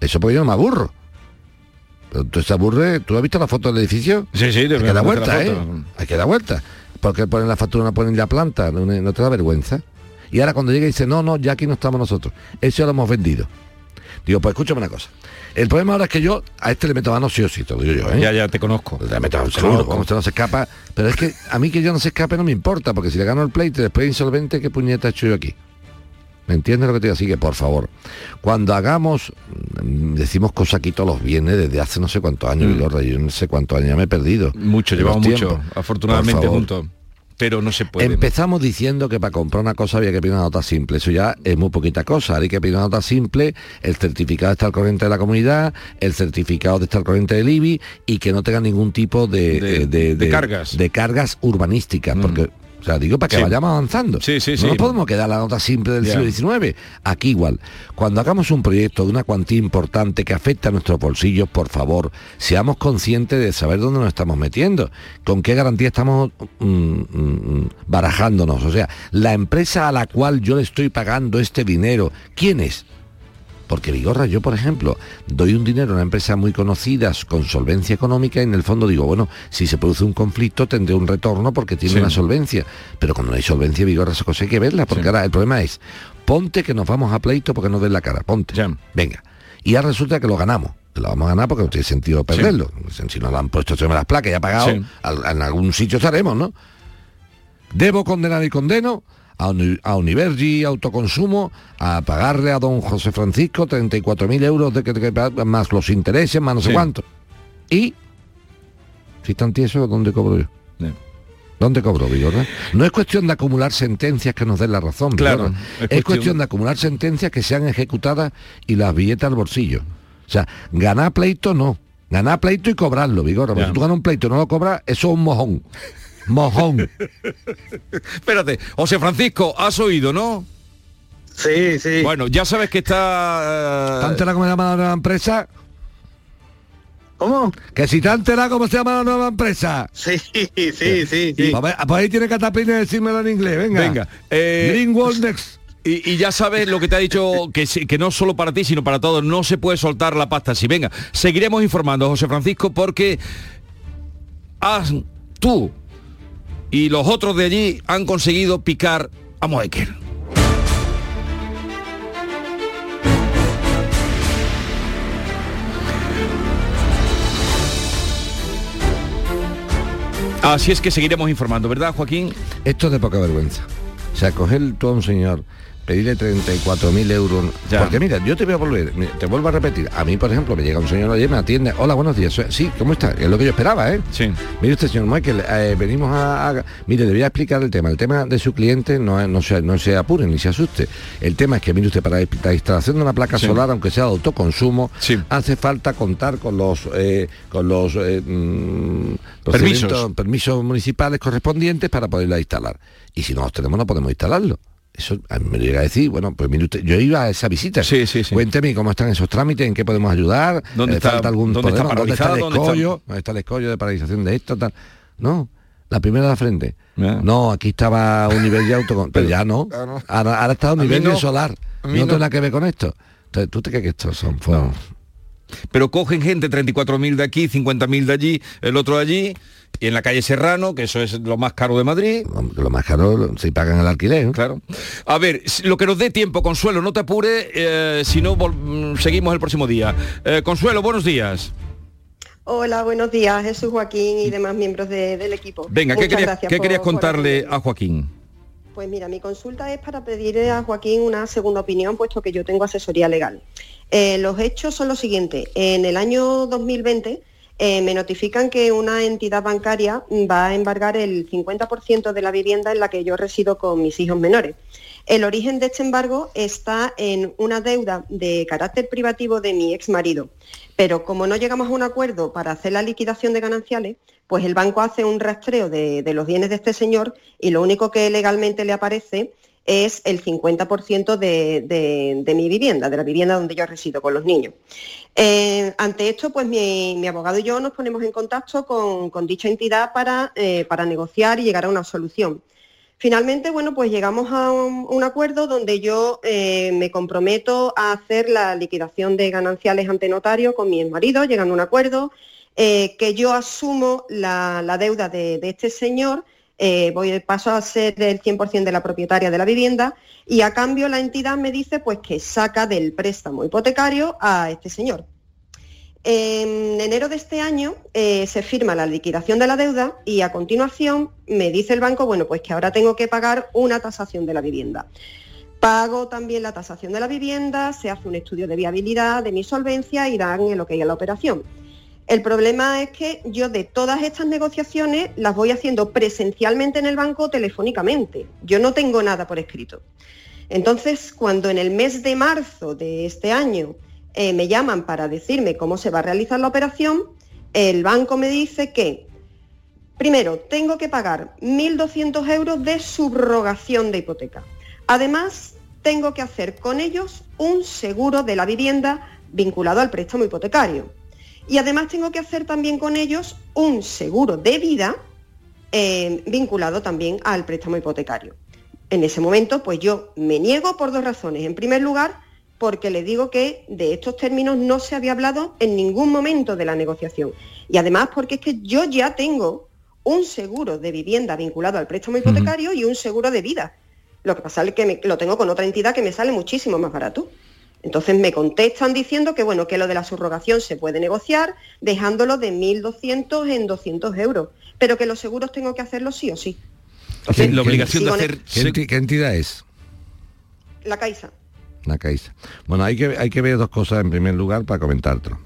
Eso porque yo no me aburro. Pero tú se aburre, ¿tú has visto la foto del edificio? Sí, sí, Hay que dar vuelta, ¿eh? Hay que dar vuelta. Porque ponen la factura, no ponen la planta, no, no te da vergüenza. Y ahora cuando llega y dice, no, no, ya aquí no estamos nosotros. Eso ya lo hemos vendido. Digo, pues escúchame una cosa. El problema ahora es que yo a este le meto mano sí o sí, te lo digo yo, ¿eh? Ya, ya te conozco. Le meto mano seguro, como usted no se escapa. Pero es que a mí que yo no se escape no me importa, porque si le gano el pleito y después es insolvente, ¿qué puñeta he hecho yo aquí? ¿Me entiendes lo que te digo? Así que, por favor, cuando hagamos, mm, decimos cosas aquí todos los viernes desde hace no sé cuántos años, Mm. Vigorra, yo no sé cuántos años, ya me he perdido. Mucho, llevamos mucho, tiempos. afortunadamente juntos. Pero no se puede. Empezamos diciendo que para comprar una cosa había que pedir una nota simple. Eso ya es muy poquita cosa. Ahora hay que pedir una nota simple, el certificado de estar al corriente de la comunidad, el certificado de estar al corriente del IBI y que no tenga ningún tipo de, De- eh, de- de de- cargas. Mm. de cargas urbanísticas. Porque, o sea, digo para que Sí. vayamos avanzando. Sí, sí, no nos podemos quedar la nota simple del siglo XIX. Aquí igual. Cuando hagamos un proyecto de una cuantía importante que afecta a nuestros bolsillos, por favor, seamos conscientes de saber dónde nos estamos metiendo, con qué garantía estamos mm, mm, barajándonos. O sea, la empresa a la cual yo le estoy pagando este dinero, ¿quién es? Porque Vigorra, yo por ejemplo, doy un dinero a una empresa muy conocida con solvencia económica y en el fondo digo, bueno, si se produce un conflicto tendré un retorno porque tiene Sí. una solvencia. Pero cuando no hay solvencia, Vigorra, esa cosa hay que verla, porque ahora el problema es, ponte que nos vamos a pleito porque no den la cara, ponte. Venga. Y ahora resulta que lo ganamos. Lo vamos a ganar porque no tiene sentido perderlo. Si nos lo han puesto sobre las placas y ha pagado, Sí. al- en algún sitio estaremos, ¿no? Debo condenar y condeno a, Uni- a Univergi Autoconsumo a pagarle a don José Francisco 34.000 euros de que, de que- más los intereses, más no sé Sí. cuánto. Y, si están tiesos, ¿dónde cobro yo? ¿Dónde cobro, Vigorra? No es cuestión de acumular sentencias que nos den la razón, Claro, es es, cuestión- cuestión... de acumular sentencias que sean ejecutadas y las billetas al bolsillo. O sea, ganar pleito no. Ganar pleito y cobrarlo, Vigorra. Porque si tú ganas un pleito y no lo cobras, eso es un mojón. Mojón. Espérate, José Francisco, has oído, ¿no? Sí, sí. Bueno, ya sabes que está... ¿Te has enterado cómo se llama la nueva empresa? ¿Cómo? Que si te has enterado cómo se llama la nueva empresa. Sí, sí, sí, sí. Pues, ve- pues ahí tiene catapina y decírmelo en inglés, venga. Venga, eh, Green Next. Y, y ya sabes lo que te ha dicho, que, sí- que no solo para ti, sino para todos, no se puede soltar la pasta así. Venga, seguiremos informando, José Francisco, porque has, tú y los otros de allí han conseguido picar a Moekel. Así es que seguiremos informando, ¿verdad, Joaquín? Esto es de poca vergüenza. O sea, coger tú a un señor pedirle 34.000 euros. Porque mira, yo te voy a volver, te vuelvo a repetir. A mí, por ejemplo, me llega un señor ayer, me atiende. Hola, buenos días. Soy- Sí, ¿cómo está? Es lo que yo esperaba, ¿eh? Sí. Mire usted, señor Michael, eh, venimos a, a- Mire, le voy a explicar el tema. El tema de su cliente no, no, se, no se apure ni se asuste. El tema es que, mire usted, para la instalación de una placa Sí. solar, aunque sea de autoconsumo, hace falta contar con los eh, con los eh, mm, Permisos. permisos municipales correspondientes para poderla instalar. Y si no los tenemos, no podemos instalarlo. Eso a mí me llega a decir, bueno, pues mire usted, yo iba a esa visita. Cuénteme cómo están esos trámites, en qué podemos ayudar, ¿Dónde Eh, está- falta algún dónde está problema, dónde está el? ¿Dónde está- escollo, ¿Dónde está el escollo de paralización de esto, tal? No, la primera de la frente. No, aquí estaba un nivel de auto, [laughs] pero, ya no. Ahora, ahora está un nivel no. de solar. No mí tiene no. nada que ver con esto. Entonces, ¿tú te crees que estos son fuegos? Pero cogen gente, 34.000 de aquí, 50.000 de allí, el otro de allí, y en la calle Serrano, que eso es lo más caro de Madrid. Lo más caro si pagan el alquiler. Claro. A ver, lo que nos dé tiempo, Consuelo, no te apure, eh, si no mm, seguimos el próximo día. Eh, Consuelo, buenos días. Hola, buenos días, Jesús Joaquín y demás miembros de- del equipo. Venga, ¿qué querías, gracias qué por- querías por contarle a Joaquín? Pues mira, mi consulta es para pedirle a Joaquín una segunda opinión, puesto que yo tengo asesoría legal. Eh, los hechos son los siguientes. En el año 2020 eh, me notifican que una entidad bancaria va a embargar el 50% de la vivienda en la que yo resido con mis hijos menores. El origen de este embargo está en una deuda de carácter privativo de mi ex marido. Pero como no llegamos a un acuerdo para hacer la liquidación de gananciales, pues el banco hace un rastreo de, de los bienes de este señor y lo único que legalmente le aparece es el 50% de, de- mi vivienda, de la vivienda donde yo resido con los niños. Eh, ante esto, pues mi, mi abogado y yo nos ponemos en contacto con, con dicha entidad para, eh, para negociar y llegar a una solución. Finalmente, bueno, pues llegamos a un, acuerdo donde yo eh, me comprometo a hacer la liquidación de gananciales ante notario con mi marido, llegando a un acuerdo, que yo asumo la, la deuda de, de este señor, eh, voy, paso a ser el 100% de la propietaria de la vivienda y a cambio la entidad me dice pues que saca del préstamo hipotecario a este señor. En enero de este año eh, se firma la liquidación de la deuda y a continuación me dice el banco, bueno, pues que ahora tengo que pagar una tasación de la vivienda. Pago también la tasación de la vivienda, se hace un estudio de viabilidad de mi solvencia y dan el ok a la operación. El problema es que yo de todas estas negociaciones las voy haciendo presencialmente en el banco o telefónicamente. Yo no tengo nada por escrito. Entonces, cuando en el mes de marzo de este año eh, me llaman para decirme cómo se va a realizar la operación, el banco me dice que, primero, tengo que pagar 1.200 euros de subrogación de hipoteca. Además, tengo que hacer con ellos un seguro de la vivienda vinculado al préstamo hipotecario. Y además tengo que hacer también con ellos un seguro de vida eh, vinculado también al préstamo hipotecario. En ese momento, pues yo me niego por dos razones. En primer lugar, porque le digo que de estos términos no se había hablado en ningún momento de la negociación. Y además porque es que yo ya tengo un seguro de vivienda vinculado al préstamo hipotecario y un seguro de vida. Lo que pasa es que me- lo tengo con otra entidad que me sale muchísimo más barato. Entonces me contestan diciendo que bueno, que lo de la subrogación se puede negociar dejándolo de 1.200 en 200 euros, pero que los seguros tengo que hacerlo sí o sí. la obligación de hacer... ¿Qué, enti- qué entidad es? La Caixa. La Caixa. Bueno, hay que, hay que ver dos cosas en primer lugar para comentártelo.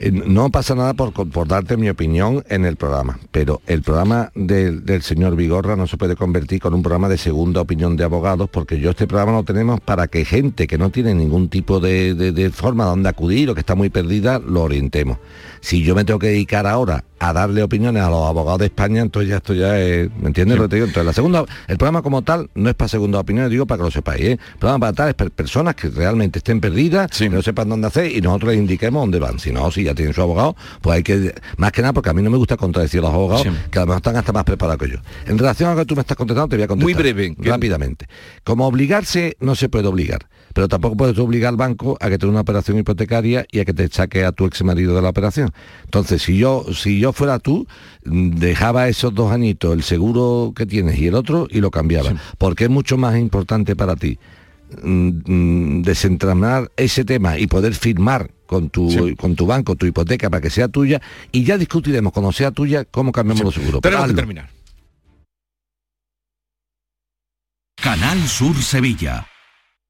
Eh, No pasa nada por, por darte mi opinión en el programa, pero el programa del, señor Vigorra no se puede convertir con un programa de segunda opinión de abogados, porque yo este programa lo tenemos para que gente que no tiene ningún tipo de, de- de forma donde acudir o que está muy perdida, lo orientemos. Si yo me tengo que dedicar ahora a darle opiniones a los abogados de España, entonces ya esto ya es, ¿me entiendes lo que te digo? Entonces la segunda, el programa como tal no es para segunda opinión, digo para que lo sepáis, ¿eh? El programa para tal es para personas que realmente estén perdidas, que no sepan dónde hacer y nosotros les indiquemos dónde van. Si no, si ya tienen su abogado, pues hay que, más que nada, porque a mí no me gusta contradecir a los abogados, que a lo mejor están hasta más preparados que yo. En relación a lo que tú me estás contestando, te voy a contestar. Muy breve, que- Rápidamente. Como obligarse, no se puede obligar. Pero tampoco puedes obligar al banco a que te dé una operación hipotecaria y a que te saque a tu ex marido de la operación. Entonces, si yo, si yo fuera tú, dejaba esos dos añitos, el seguro que tienes y el otro, y lo cambiaba. Porque es mucho más importante para ti mm, mm, desentranar ese tema y poder firmar con tu, con tu banco tu hipoteca para que sea tuya y ya discutiremos cuando sea tuya cómo cambiamos los seguros. Tenemos que terminar. Canal Sur Sevilla.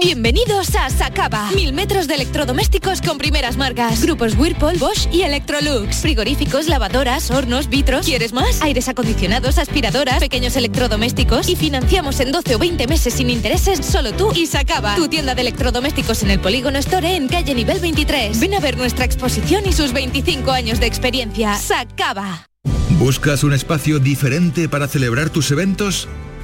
Bienvenidos a Sacaba. Mil metros de electrodomésticos con primeras marcas. Grupos Whirlpool, Bosch y Electrolux. Frigoríficos, lavadoras, hornos, vitros. ¿Quieres más? Aires acondicionados, aspiradoras, pequeños electrodomésticos. Y financiamos en 12 o 20 meses sin intereses solo tú y Sacaba. Tu tienda de electrodomésticos en el Polígono Store en calle nivel 23. Ven a ver nuestra exposición y sus 25 años de experiencia. Sacaba. ¿Buscas un espacio diferente para celebrar tus eventos?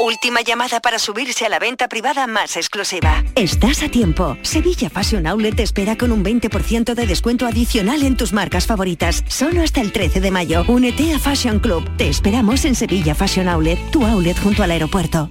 Última llamada para subirse a la venta privada más exclusiva. Estás a tiempo. Sevilla Fashion Outlet te espera con un 20% de descuento adicional en tus marcas favoritas. Solo hasta el 13 de mayo. Únete a Fashion Club. Te esperamos en Sevilla Fashion Outlet, tu outlet junto al aeropuerto.